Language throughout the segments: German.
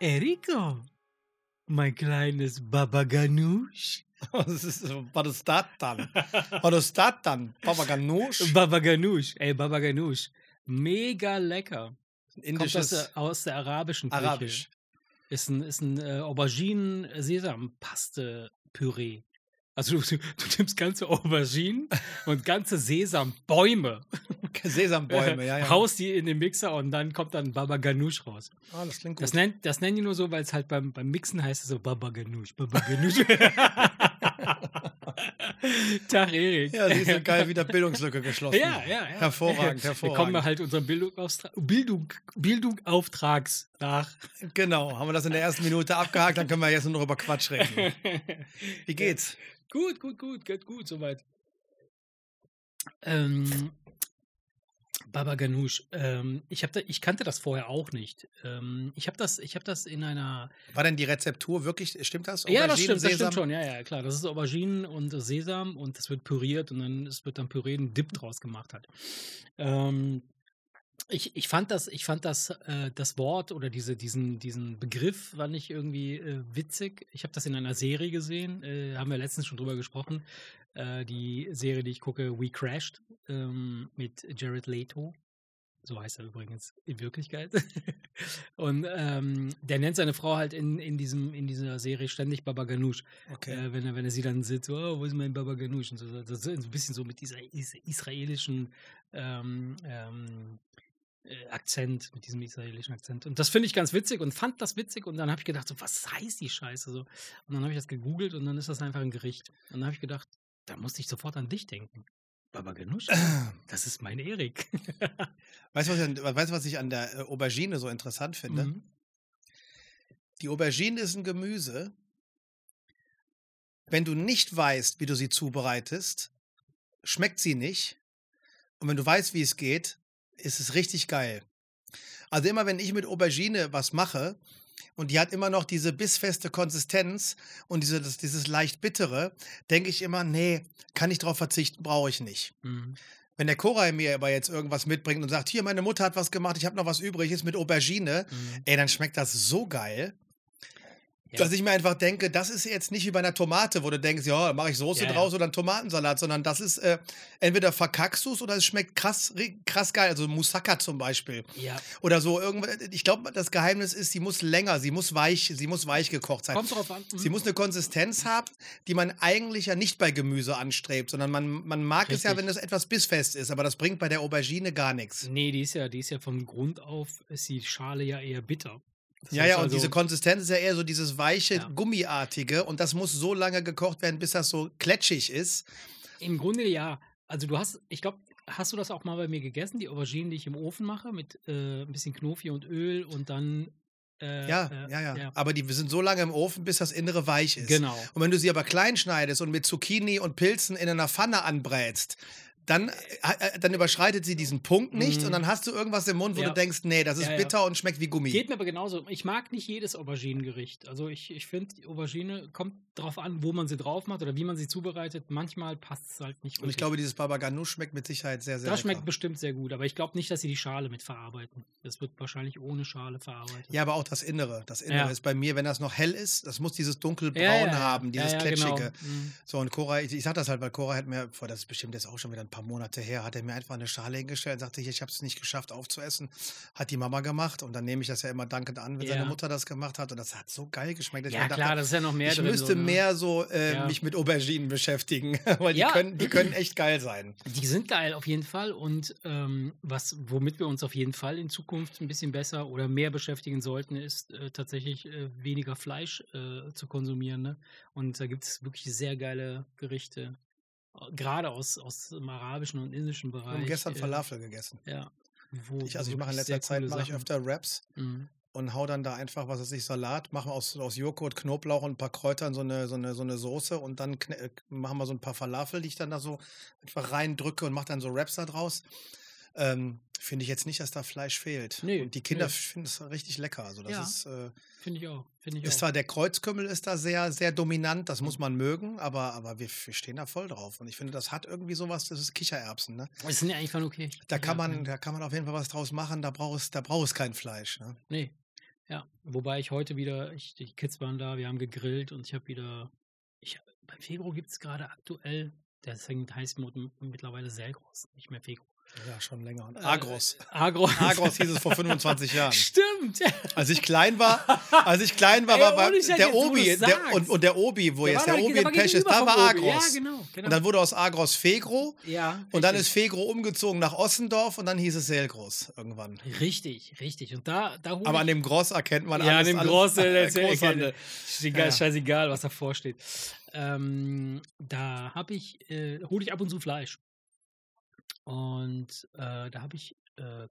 Eriko, mein kleines Babaganusch. Was ist, was ist das dann? Was ist das dann? Baba Ganoush? Ey, Babaganusch. Mega lecker. Kommt aus Indisches der, aus der arabischen Küche. Arabisch. Ist ein, ist ein äh, Auberginen-Sesam-Paste-Püree. Also du, du nimmst ganze Auberginen und ganze Sesambäume, Sesambäume, ja, ja. haust die in den Mixer und dann kommt dann Baba Ganoush raus. Ah, das klingt gut. Das, nennt, das nennen die nur so, weil es halt beim, beim Mixen heißt es so Baba Ganoush, Baba Ganoush. Tag, Erik. ja, siehst du, geil, wieder Bildungslücke geschlossen. Ja, ja, ja. Hervorragend, Wir kommen hervorragend. halt unserem Bildungsauftrag, Bildung, Bildungauftrags nach. Genau, haben wir das in der ersten Minute abgehakt, dann können wir jetzt nur noch über Quatsch reden. Wie geht's? Gut, gut, gut, geht gut, soweit. Ähm, Baba Ganoush, ähm, ich, da, ich kannte das vorher auch nicht. Ähm, ich habe das, ich hab das in einer. War denn die Rezeptur wirklich, stimmt das? ja, das Auberginen, stimmt, das stimmt schon. Ja, ja, klar. Das ist Auberginen und Sesam und das wird püriert und dann es wird dann Püree ein Dip draus gemacht halt. Ähm, ich, ich fand das, ich fand das, äh, das Wort oder diese, diesen, diesen Begriff fand ich irgendwie äh, witzig. Ich habe das in einer Serie gesehen, äh, haben wir letztens schon drüber gesprochen. Äh, die Serie, die ich gucke, We Crashed ähm, mit Jared Leto. So heißt er übrigens in Wirklichkeit. Und ähm, der nennt seine Frau halt in, in, diesem, in dieser Serie ständig Baba Ganoush. Okay. Äh, wenn, er, wenn er sie dann sieht, so, oh, wo ist mein Baba Ganoush? Und so, das ist ein bisschen so mit dieser is israelischen ähm, ähm, äh, Akzent, mit diesem israelischen Akzent. Und das finde ich ganz witzig und fand das witzig und dann habe ich gedacht, so, was heißt die Scheiße? So. Und dann habe ich das gegoogelt und dann ist das einfach ein Gericht. Und dann habe ich gedacht, da musste ich sofort an dich denken. Baba Ganoush, das ist mein Erik. Weißt du, was, weißt was ich an der äh, Aubergine so interessant finde? Mhm. Die Aubergine ist ein Gemüse. Wenn du nicht weißt, wie du sie zubereitest, schmeckt sie nicht. Und wenn du weißt, wie es geht, ist es richtig geil. Also immer, wenn ich mit Aubergine was mache und die hat immer noch diese bissfeste Konsistenz und diese, das, dieses leicht bittere, denke ich immer, nee, kann ich drauf verzichten, brauche ich nicht. Mhm. Wenn der Koray mir aber jetzt irgendwas mitbringt und sagt, hier, meine Mutter hat was gemacht, ich habe noch was übrig, ist mit Aubergine, Mhm. ey, dann schmeckt das so geil. Ja. Dass ich mir einfach denke, das ist jetzt nicht wie bei einer Tomate, wo du denkst, ja, mache ich Soße Ja, ja. draus oder einen Tomatensalat, sondern das ist äh, entweder verkackst du's oder es schmeckt krass, krass geil. Also Moussaka zum Beispiel. Ja, Oder so irgendwas. Ich glaube, das Geheimnis ist, sie muss länger, sie muss weich, sie muss weich gekocht sein. kommt drauf an. Mhm. Sie muss eine Konsistenz haben, die man eigentlich ja nicht bei Gemüse anstrebt, sondern man, man mag es ja, Richtig. wenn es etwas bissfest ist, aber das bringt bei der Aubergine gar nichts. Nee, die ist ja, die ist ja von Grund auf, ist die Schale ja eher bitter. Das Ja, ja, und also- diese Konsistenz ist ja eher so dieses weiche, Ja. gummiartige und das muss so lange gekocht werden, bis das so kletschig ist. Im Grunde ja. Also du hast, ich glaube, hast du das auch mal bei mir gegessen, die Auberginen, die ich im Ofen mache, mit äh, ein bisschen Knofi und Öl und dann. Äh, Ja, äh, ja, ja, Aber die sind so lange im Ofen, bis das Innere weich ist. Genau. Und wenn du sie aber klein schneidest und mit Zucchini und Pilzen in einer Pfanne anbrätst, dann, äh, dann überschreitet sie diesen Punkt nicht Mhm. und dann hast du irgendwas im Mund, wo Ja. du denkst, nee, das ist Ja, ja. bitter und schmeckt wie Gummi. Geht mir aber genauso. Ich mag nicht jedes Auberginengericht. Also ich, ich finde, die Aubergine kommt drauf an, wo man sie drauf macht oder wie man sie zubereitet. Manchmal passt es halt nicht. und ich wirklich. glaube, dieses Baba Ganoush schmeckt mit Sicherheit sehr, sehr das lecker. schmeckt bestimmt sehr gut. Aber ich glaube nicht, dass sie die Schale mit verarbeiten. Das wird wahrscheinlich ohne Schale verarbeitet. Ja, aber auch das Innere. Das Innere Ja. ist bei mir, wenn das noch hell ist, das muss dieses dunkelbraun Ja, ja, ja. haben, dieses ja, ja, Kletschige. Genau. Mhm. So, und Cora, ich, ich sag das halt, weil Cora hat mir, vor das ist bestimmt jetzt auch schon wieder ein paar Monate her, hat er mir einfach eine Schale hingestellt und sagte, ich, ich habe es nicht geschafft aufzuessen. Hat die Mama gemacht und dann nehme ich das ja immer dankend an, wenn Ja. seine Mutter das gemacht hat und das hat so geil geschmeckt. Ja, mir dachte, klar, das ist ja noch mehr ich drin. müsste so, ne? mehr so äh, Ja. mich mit Auberginen beschäftigen, weil die, Ja. können, die können echt geil sein. Die sind geil auf jeden Fall und ähm, was, womit wir uns auf jeden Fall in Zukunft ein bisschen besser oder mehr beschäftigen sollten, ist äh, tatsächlich äh, weniger Fleisch äh, zu konsumieren. Ne? Und da gibt es wirklich sehr geile Gerichte, gerade aus, aus dem arabischen und indischen Wir Bereich. haben gestern äh, Falafel gegessen. Ja. Wo, Ich, also ich mache in letzter Zeit mache ich öfter Wraps Mhm. und hau dann da einfach, was weiß ich, Salat, machen aus, aus Joghurt, Knoblauch und ein paar Kräutern so eine, so eine, so eine Soße und dann äh, machen wir so ein paar Falafel, die ich dann da so einfach reindrücke und mache dann so Wraps da draus. Ähm, Finde ich jetzt nicht, dass da Fleisch fehlt. Nee, und die Kinder nee. finden es richtig lecker. Also das Ja. ist, äh, Finde ich auch. Finde ich ist auch. zwar der Kreuzkümmel ist da sehr, sehr dominant, das muss man mögen, aber, aber wir, wir stehen da voll drauf. Und ich finde, das hat irgendwie sowas, das ist Kichererbsen, ne? Das sind ja eigentlich voll okay. Da kann man, da kann man auf jeden Fall was draus machen, da braucht es, da braucht es kein Fleisch. Ne? Nee. Ja, wobei ich heute wieder, ich, die Kids waren da, wir haben gegrillt und ich habe wieder, ich, beim Fegro gibt es gerade aktuell, deswegen heißt mittlerweile Selgros, nicht mehr Fegro. Ja, schon länger. Äh, Agros. Agros. Agros hieß es vor 25 Jahren. Stimmt. Als ich klein war, als ich klein war, Ey, war, war Scheiß, der jetzt, Obi der, und, und der Obi, wo jetzt war der Obi in Pech ist, da war. Agros. Ja, genau. genau. Und dann wurde aus Agros Fegro ja, und dann richtig. ist Fegro umgezogen nach Ossendorf und dann hieß es Selgros irgendwann. Richtig, richtig. Und da, da Aber an dem Gross erkennt man ja, alles. an dem Großen, der alles Großhandel. Großhandel. Scheißegal, Ja, ja. scheißegal, was davor steht. Ähm, da habe ich, äh, hole ich ab und zu Fleisch. Und äh, da habe ich äh,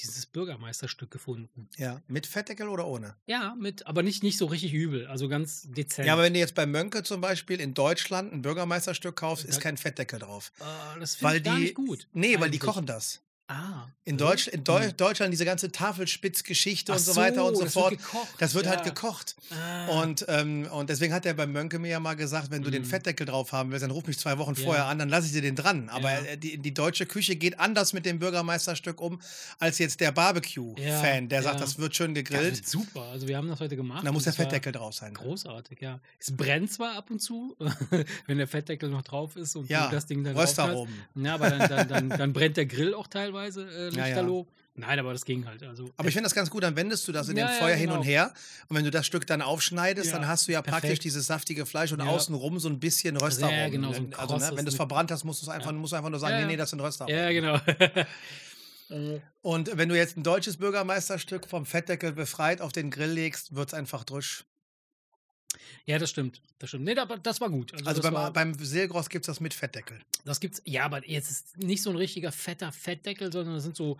dieses Bürgermeisterstück gefunden. Ja, mit Fettdeckel oder ohne? Ja, mit, aber nicht, nicht so richtig übel, also ganz dezent. Ja, aber wenn du jetzt bei Mönke zum Beispiel in Deutschland ein Bürgermeisterstück kaufst, ist kein Fettdeckel drauf. Äh, das finde ich gar die- nicht gut. Nee, weil die eigentlich. kochen das. Ah. In, äh? Deutsch, in Deu Hm. Deutschland diese ganze Tafelspitzgeschichte und so weiter und so das fort. Wird gekocht. Das wird ja. halt gekocht. Ah. Und, ähm, und deswegen hat er beim Mönke mir ja mal gesagt, wenn du den Mhm. Fettdeckel drauf haben willst, dann ruf mich zwei Wochen Ja. vorher an, dann lasse ich dir den dran. Aber Ja. äh, die, die deutsche Küche geht anders mit dem Bürgermeisterstück um, als jetzt der Barbecue-Fan, der sagt, das wird schön gegrillt. wird super. Also wir haben das heute gemacht. da muss der Fettdeckel drauf sein. Großartig, ja. Es brennt zwar ab und zu, wenn der Fettdeckel noch drauf ist und du das Ding dann drauf hast. Röstaromen. Ja, aber dann, dann, dann, dann brennt der Grill auch teilweise äh, Ja, ja. lichterloh. Nein, aber das ging halt. Also, Aber ich finde das ganz gut, dann wendest du das in Ja, dem ja, Feuer hin genau. und her. Und wenn du das Stück dann aufschneidest, Ja, dann hast du ja praktisch perfekt. dieses saftige Fleisch und Ja. außenrum so ein bisschen Röstaromen. genau, so also, ne, wenn du es verbrannt hast, musst du es einfach, musst einfach nur sagen, Ja, nee, ja. nee, das sind Röstaromen. ja, genau. Äh, Und wenn du jetzt ein deutsches Bürgermeisterstück vom Fettdeckel befreit auf den Grill legst, wird es einfach drüsch. Ja, das stimmt. Das stimmt. Nee, aber das war gut. Also das, beim, war, beim Seelgross gibt es das mit Fettdeckel. das gibt's. Ja, aber jetzt ist nicht so ein richtiger fetter Fettdeckel, sondern das sind so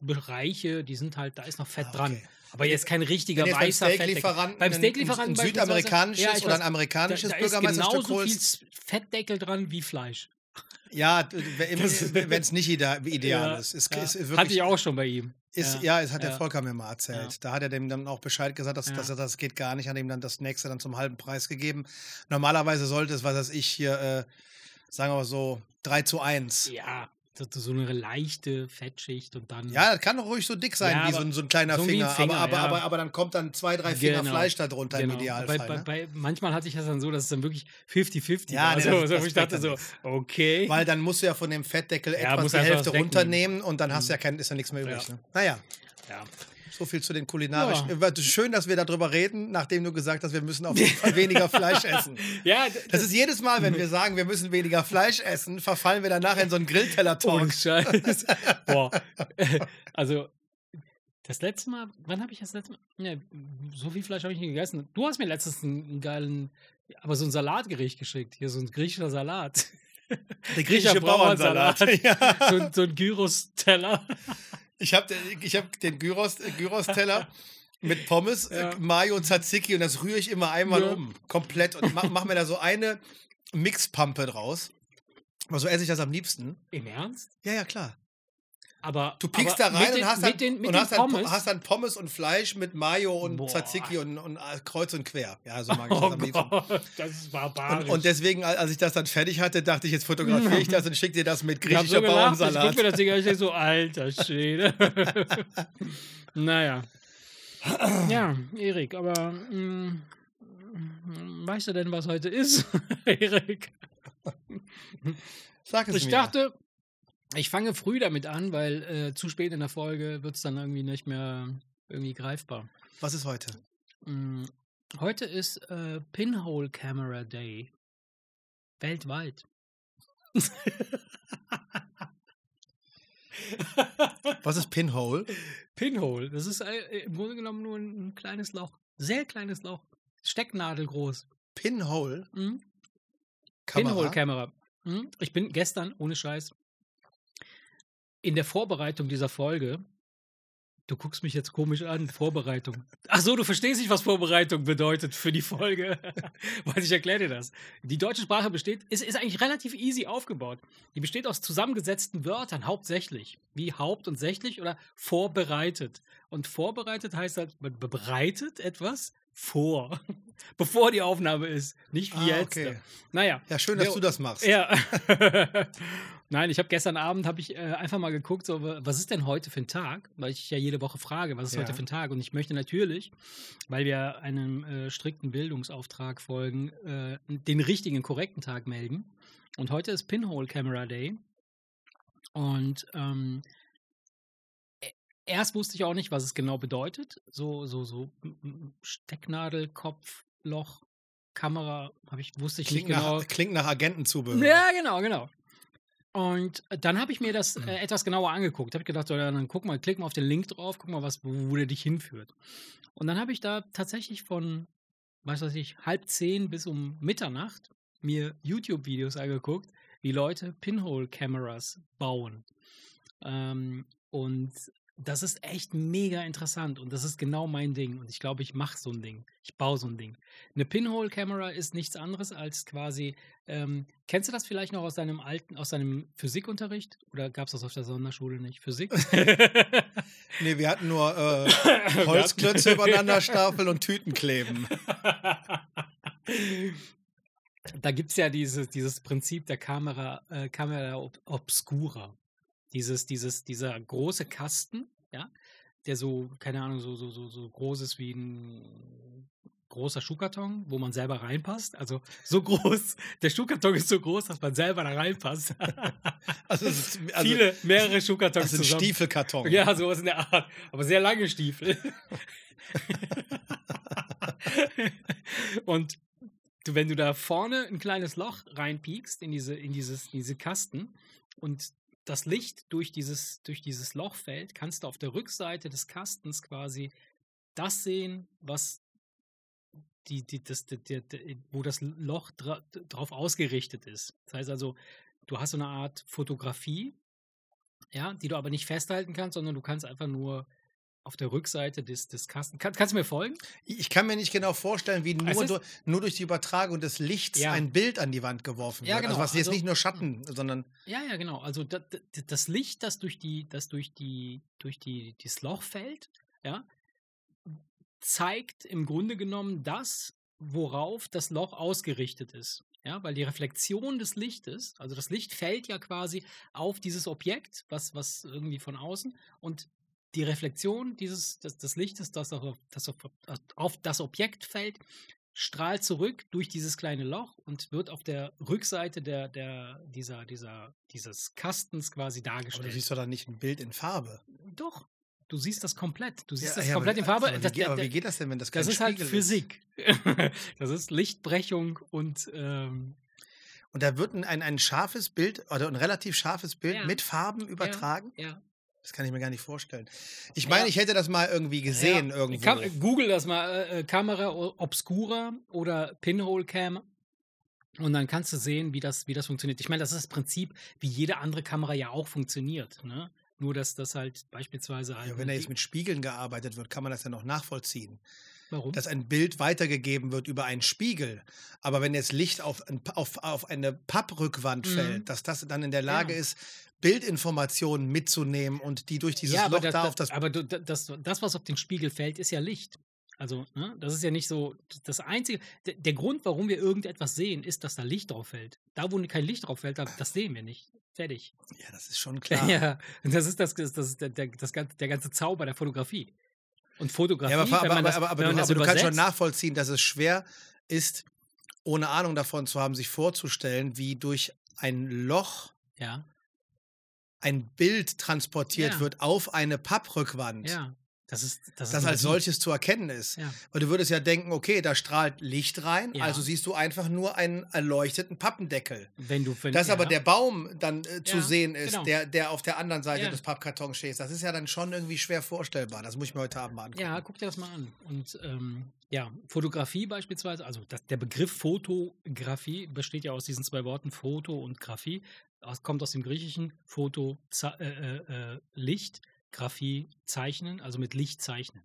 Bereiche, die sind halt, da ist noch Fett Ah, dran. okay. Aber jetzt kein richtiger Wenn jetzt beim weißer Fettdeckel. Steaklieferanten Beim ein- Steaklieferanten ein beispielsweise- südamerikanisches Ja, oder ein amerikanisches da, da ist Bürgermeisterstück genauso viel holst. Fettdeckel dran wie Fleisch. Ja, wenn Das- es nicht ide ideal Ja, ist. ist, ja. ist Hatte wirklich, ich auch schon bei ihm. Ist, ja, es hat der ja. Volker mir mal erzählt. Ja. Da hat er dem dann auch Bescheid gesagt, dass, Ja. dass er, das geht gar nicht, hat ihm dann das nächste dann zum halben Preis gegeben. Normalerweise sollte es, was weiß ich, hier, äh, sagen wir mal so, 3 zu 1. Ja, so eine leichte Fettschicht und dann. Ja, das kann doch ruhig so dick sein Ja, wie so ein, so ein kleiner so ein Finger. Finger, aber, aber, ja. aber, aber dann kommt dann zwei, drei Finger Genau, Fleisch darunter genau. im Idealfall. Bei, bei, ne? bei, manchmal hatte ich das dann so, dass es dann wirklich 50-50 Ja, war. nee, Also, das- so, das ich dachte so, okay. Weil dann musst du ja von dem Fettdeckel Ja, etwas die Hälfte runternehmen und dann hast du Mhm. ja kein, ist ja nichts mehr übrig. Ne? Naja, ja. So viel zu den kulinarischen. Ja. Äh, Schön, dass wir darüber reden, nachdem du gesagt hast, wir müssen auf jeden Fall weniger Fleisch essen. ja, d- Das ist jedes Mal, wenn wir sagen, wir müssen weniger Fleisch essen, verfallen wir danach in so einen Grillteller-Talk. Boah. Also, das letzte Mal, wann habe ich das letzte Mal? Ne, so viel Fleisch habe ich nicht gegessen. Du hast mir letztens einen, einen geilen, aber so ein Salatgericht geschickt. Hier so ein griechischer Salat. Der griechische Bauernsalat. Bauernsalat. Ja. so, so ein Gyros-Teller. Ich habe ich hab den Gyros, äh, Gyros-Teller mit Pommes, Ja. äh, Mayo und Tzatziki und das rühre ich immer einmal Ja. um. Komplett. Und mach, mach mir da so eine Mixpampe draus. Aber so esse ich das am liebsten. Im Ernst? Ja, ja, klar. Aber, Du piekst aber da rein den, und hast dann, den, und hast, dann, Pommes. hast dann Pommes und Fleisch mit Mayo und Boah. Tzatziki und, und äh, kreuz und quer. Ja, so mag ich das oh am liebsten. Gott, das ist barbarisch. Und, deswegen, al- als ich das dann fertig hatte, dachte ich, jetzt fotografiere ich das und schicke dir das mit ich griechischer so gelacht, ich guck Bauernsalat. mir das Ding an, ich so, alter Schwede. naja. Ja, Erik, aber mh, weißt du denn, was heute ist, Erik? Sag es Ich mir. dachte, ich fange früh damit an, weil äh, zu spät in der Folge wird es dann irgendwie nicht mehr irgendwie greifbar. Was ist heute? Mm, Heute ist äh, Pinhole Camera Day. Weltweit. Was ist Pinhole? Pinhole, das ist äh, im Grunde genommen nur ein, ein kleines Loch. Sehr kleines Loch. Stecknadel groß. Pinhole? Mhm. Kamera? Pinhole-Kamera. Mhm. Ich bin gestern, ohne Scheiß, in der Vorbereitung dieser Folge, du guckst mich jetzt komisch an, Vorbereitung. Ach so, du verstehst nicht, was Vorbereitung bedeutet für die Folge. Weil ich erkläre dir das. Die deutsche Sprache besteht, ist, ist eigentlich relativ easy aufgebaut. Die besteht aus zusammengesetzten Wörtern, hauptsächlich. Wie haupt- und sächlich oder vorbereitet. Und vorbereitet heißt halt, man bereitet etwas vor, bevor die Aufnahme ist. Nicht wie Ah, jetzt. okay. Naja. Ja, schön, dass Der- du das machst. Ja. Nein, ich habe gestern Abend habe ich äh, einfach mal geguckt, so, was ist denn heute für ein Tag? Weil ich ja jede Woche frage, was ist Ja. heute für ein Tag? Und ich möchte natürlich, weil wir einem äh, strikten Bildungsauftrag folgen, äh, den richtigen, korrekten Tag melden. Und heute ist Pinhole Camera Day. Und ähm, e- erst wusste ich auch nicht, was es genau bedeutet. So, so, so Stecknadel, Kopf, Loch, Kamera, habe ich, wusste ich Klingt, nicht genau. nach, klingt nach Agentenzubehör. Ja, genau, genau. Und dann habe ich mir das Mhm. äh, etwas genauer angeguckt. Habe ich gedacht, so, dann guck mal, klick mal auf den Link drauf, guck mal, was, wo, wo der dich hinführt. Und dann habe ich da tatsächlich von, was weiß ich, halb zehn bis um Mitternacht mir YouTube-Videos angeguckt, wie Leute Pinhole-Cameras bauen. Ähm, und das ist echt mega interessant und das ist genau mein Ding. Und ich glaube, ich mache so ein Ding. Ich baue so ein Ding. Eine Pinhole-Kamera ist nichts anderes als quasi. Ähm, kennst du das vielleicht noch aus deinem alten, aus deinem Physikunterricht? Oder gab es das auf der Sonderschule nicht? Physik? Nee, wir hatten nur äh, Holzklötze übereinander stapeln und Tüten kleben. da gibt es ja dieses, dieses Prinzip der Kamera, äh, Kamera ob obscura. Dieses, dieses, dieser große Kasten, ja, der so, keine Ahnung, so, so, so, so groß ist wie ein großer Schuhkarton, wo man selber reinpasst. Also so groß, der Schuhkarton ist so groß, dass man selber da reinpasst. Also, ist, also Viele, mehrere Schuhkartons das ist ein zusammen. Stiefelkarton. Ja, sowas in der Art. Aber sehr lange Stiefel. Und du, wenn du da vorne ein kleines Loch reinpiekst in diese, in dieses, diese Kasten und das Licht durch dieses, durch dieses Loch fällt, kannst du auf der Rückseite des Kastens quasi das sehen, was die, die, das, der, der, wo das Loch dra drauf ausgerichtet ist. Das heißt also, du hast so eine Art Fotografie, ja, die du aber nicht festhalten kannst, sondern du kannst einfach nur auf der Rückseite des, des Kasten. Kann, kannst du mir folgen? Ich kann mir nicht genau vorstellen, wie nur, ist- durch, nur durch die Übertragung des Lichts Ja. ein Bild an die Wand geworfen Ja, wird. genau. Also was jetzt Also- nicht nur Schatten, sondern Ja, ja, genau. Also da, da, das Licht, das durch die, das durch die, durch die, dieses Loch fällt, ja, zeigt im Grunde genommen das, worauf das Loch ausgerichtet ist. Ja, weil die Reflexion des Lichtes, also das Licht fällt ja quasi auf dieses Objekt, was, was irgendwie von außen, und die Reflexion dieses, des, des Lichtes, das auf das, auf, auf das Objekt fällt, strahlt zurück durch dieses kleine Loch und wird auf der Rückseite der, der, dieser, dieser, dieses Kastens quasi aber du dargestellt. siehst doch da nicht ein Bild in Farbe. Doch, du siehst das komplett. Du siehst Ja, das ja, komplett aber, in Farbe. Aber, Das- wie, geht- aber der- wie geht das denn, wenn das kein das ist halt Physik. das ist Lichtbrechung und ähm, Und da wird ein, ein, ein scharfes Bild oder ein relativ scharfes Bild Ja. mit Farben übertragen? ja. Das kann ich mir gar nicht vorstellen. Ich meine, Ja. ich hätte das mal irgendwie gesehen ja, irgendwo. Kam, Google das mal, äh, äh, Kamera Obscura oder Pinhole Cam. Und dann kannst du sehen, wie das, wie das funktioniert. Ich meine, das ist das Prinzip, wie jede andere Kamera ja auch funktioniert. Ne? Nur, dass das halt beispielsweise ja, wenn da jetzt mit Spiegeln gearbeitet wird, kann man das ja noch nachvollziehen. Warum? Dass ein Bild weitergegeben wird über einen Spiegel. Aber wenn jetzt Licht auf, ein, auf, auf eine Papprückwand Mhm. fällt, dass das dann in der Lage Ja. ist, Bildinformationen mitzunehmen und die durch dieses ja, Loch das, da das, auf das. aber das, das, was auf den Spiegel fällt, ist ja Licht. Also, ne, das ist ja nicht so. Das Einzige, der, der Grund, warum wir irgendetwas sehen, ist, dass da Licht drauf fällt. Da, wo kein Licht drauf fällt, da, das sehen wir nicht. Fertig. Ja, das ist schon klar. Ja, das ist das, das, das, der, der, das, ganze- der ganze Zauber der Fotografie. Und Fotografie, Ja, aber, aber, das, aber, aber, du, du kannst schon nachvollziehen, dass es schwer ist, ohne Ahnung davon zu haben, sich vorzustellen, wie durch ein Loch Ja, ein Bild transportiert Ja. wird auf eine Papprückwand. ja. Das ist das, Das ist als solches zu erkennen ist. Ja. Weil du würdest ja denken, okay, da strahlt Licht rein, Ja. also siehst du einfach nur einen erleuchteten Pappendeckel. Wenn du, wenn, Dass ja. aber der Baum dann äh, zu sehen ist, genau. der, der auf der anderen Seite des Pappkartons steht, das ist ja dann schon irgendwie schwer vorstellbar. Das muss ich mir heute Abend mal angucken. Ja, guck dir das mal an. Und ähm, ja, Fotografie beispielsweise, also das, der Begriff Fotografie besteht ja aus diesen zwei Worten Foto und Graphie. Das kommt aus dem Griechischen Foto, äh, äh, äh, Licht, Graphie, Zeichnen, also mit Licht zeichnen.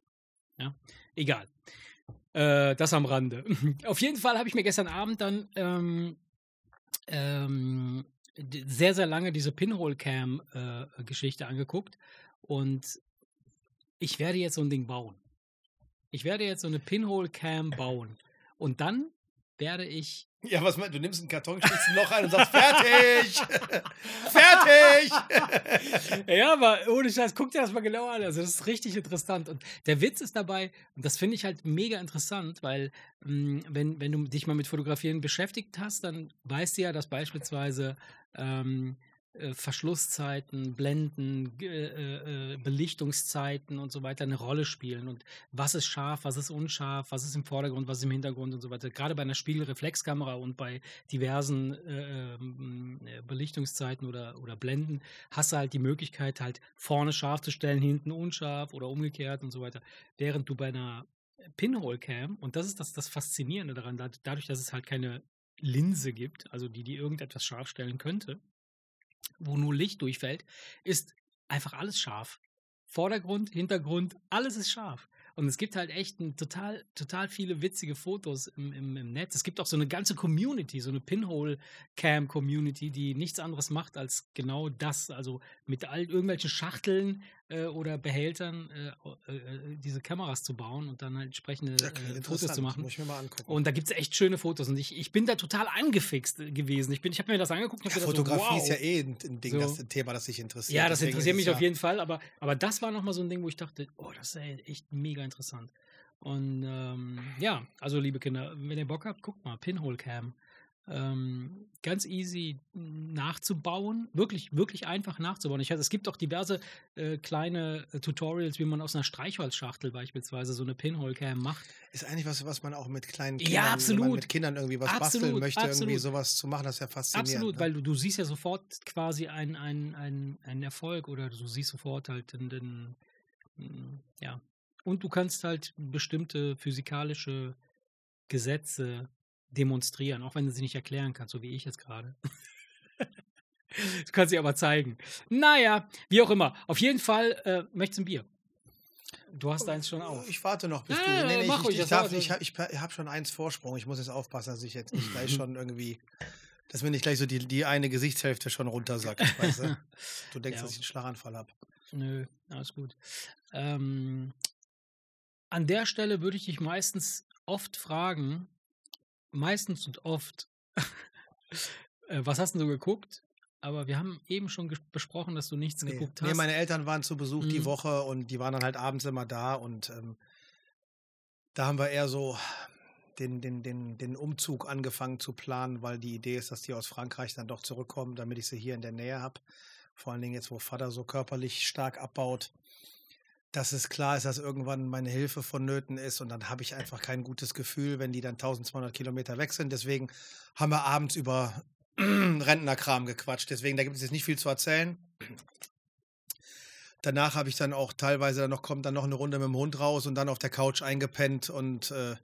Ja, egal. Äh, das am Rande. Auf jeden Fall habe ich mir gestern Abend dann ähm, ähm, sehr, sehr lange diese Pinhole-Cam-Geschichte angeguckt und ich werde jetzt so ein Ding bauen. Ich werde jetzt so eine Pinhole-Cam bauen und dann werde ich Ja, was meinst du? Du nimmst einen Karton, schlägst ein Loch ein und sagst, fertig! fertig! ja, aber ohne Scheiß, guck dir das mal genau an. Also, das ist richtig interessant. Und der Witz ist dabei, und das finde ich halt mega interessant, weil, mh, wenn, wenn du dich mal mit Fotografieren beschäftigt hast, dann weißt du ja, dass beispielsweise ähm, äh, Verschlusszeiten, Blenden, äh, äh, Belichtungszeiten und so weiter eine Rolle spielen. Und was ist scharf, was ist unscharf, was ist im Vordergrund, was ist im Hintergrund und so weiter. Gerade bei einer Spiegelreflexkamera und bei diversen äh, ähm, äh, Belichtungszeiten oder, oder Blenden hast du halt die Möglichkeit, halt vorne scharf zu stellen, hinten unscharf oder umgekehrt und so weiter. Während du bei einer Pinhole-Cam, und das ist das, das Faszinierende daran, dadurch, dass es halt keine Linse gibt, also die, die irgendetwas scharf stellen könnte, wo nur Licht durchfällt, ist einfach alles scharf. Vordergrund, Hintergrund, alles ist scharf. Und es gibt halt echt ein total, total viele witzige Fotos im, im, im Netz. Es gibt auch so eine ganze Community, so eine Pinhole-Cam-Community, die nichts anderes macht als genau das. Also mit all irgendwelchen Schachteln äh, oder Behältern äh, äh, diese Kameras zu bauen und dann halt entsprechende Okay, äh, Fotos zu machen. Muss ich mir mal angucken. Und da gibt es echt schöne Fotos. Und ich, ich bin da total angefixt äh, gewesen. Ich, bin- ich habe mir das angeguckt ja, gedacht, so, Fotografie wow. ist ja eh ein, ein Ding, So. das ein Thema, das dich interessiert. Ja, das Deswegen interessiert mich es auf jeden Fall, aber, aber das war nochmal so ein Ding, wo ich dachte, oh, das ist echt mega interessant. Und ähm, ja, also liebe Kinder, wenn ihr Bock habt, guckt mal, Pinhole Cam. Ähm, ganz easy nachzubauen, wirklich, wirklich einfach nachzubauen. Ich, es gibt auch diverse äh, kleine äh, Tutorials, wie man aus einer Streichholzschachtel beispielsweise so eine Pinhole Cam macht. Ist eigentlich was, was man auch mit kleinen Ja, Kindern, wenn man absolut. mit Kindern irgendwie was basteln Absolut, möchte, irgendwie absolut. sowas zu machen, das ist ja faszinierend. Absolut, ne? weil du, du siehst ja sofort quasi einen, einen, einen Erfolg oder du siehst sofort halt den, den ja. Und du kannst halt bestimmte physikalische Gesetze demonstrieren, auch wenn du sie nicht erklären kannst, so wie ich jetzt gerade. du kannst sie aber zeigen. Naja, wie auch immer. Auf jeden Fall äh, möchtest du ein Bier. Du hast eins schon auf. Ich warte noch, bis Ja, du. ja, Nee, nee, ich, ich, das darf ich, ich habe schon eins Vorsprung. Ich muss jetzt aufpassen, dass ich jetzt nicht gleich schon irgendwie, dass mir nicht gleich so die, die eine Gesichtshälfte schon runtersackt. Weißt du? du denkst, Ja. dass ich einen Schlaganfall habe. Nö, alles gut. Ähm, an der Stelle würde ich dich meistens oft fragen, meistens und oft, äh, was hast du so geguckt? Aber wir haben eben schon besprochen, dass du nichts Nee. geguckt nee, hast. meine Eltern waren zu Besuch die Mhm. Woche und die waren dann halt abends immer da und ähm, da haben wir eher so den, den, den, den Umzug angefangen zu planen, weil die Idee ist, dass die aus Frankreich dann doch zurückkommen, damit ich sie hier in der Nähe habe. Vor allen Dingen jetzt, wo Vater so körperlich stark abbaut, dass es klar ist, dass irgendwann meine Hilfe vonnöten ist und dann habe ich einfach kein gutes Gefühl, wenn die dann 1200 Kilometer weg sind. Deswegen haben wir abends über Rentnerkram gequatscht. Deswegen, da gibt es jetzt nicht viel zu erzählen. Danach habe ich dann auch teilweise dann noch kommt dann noch eine Runde mit dem Hund raus und dann auf der Couch eingepennt und äh, Ja,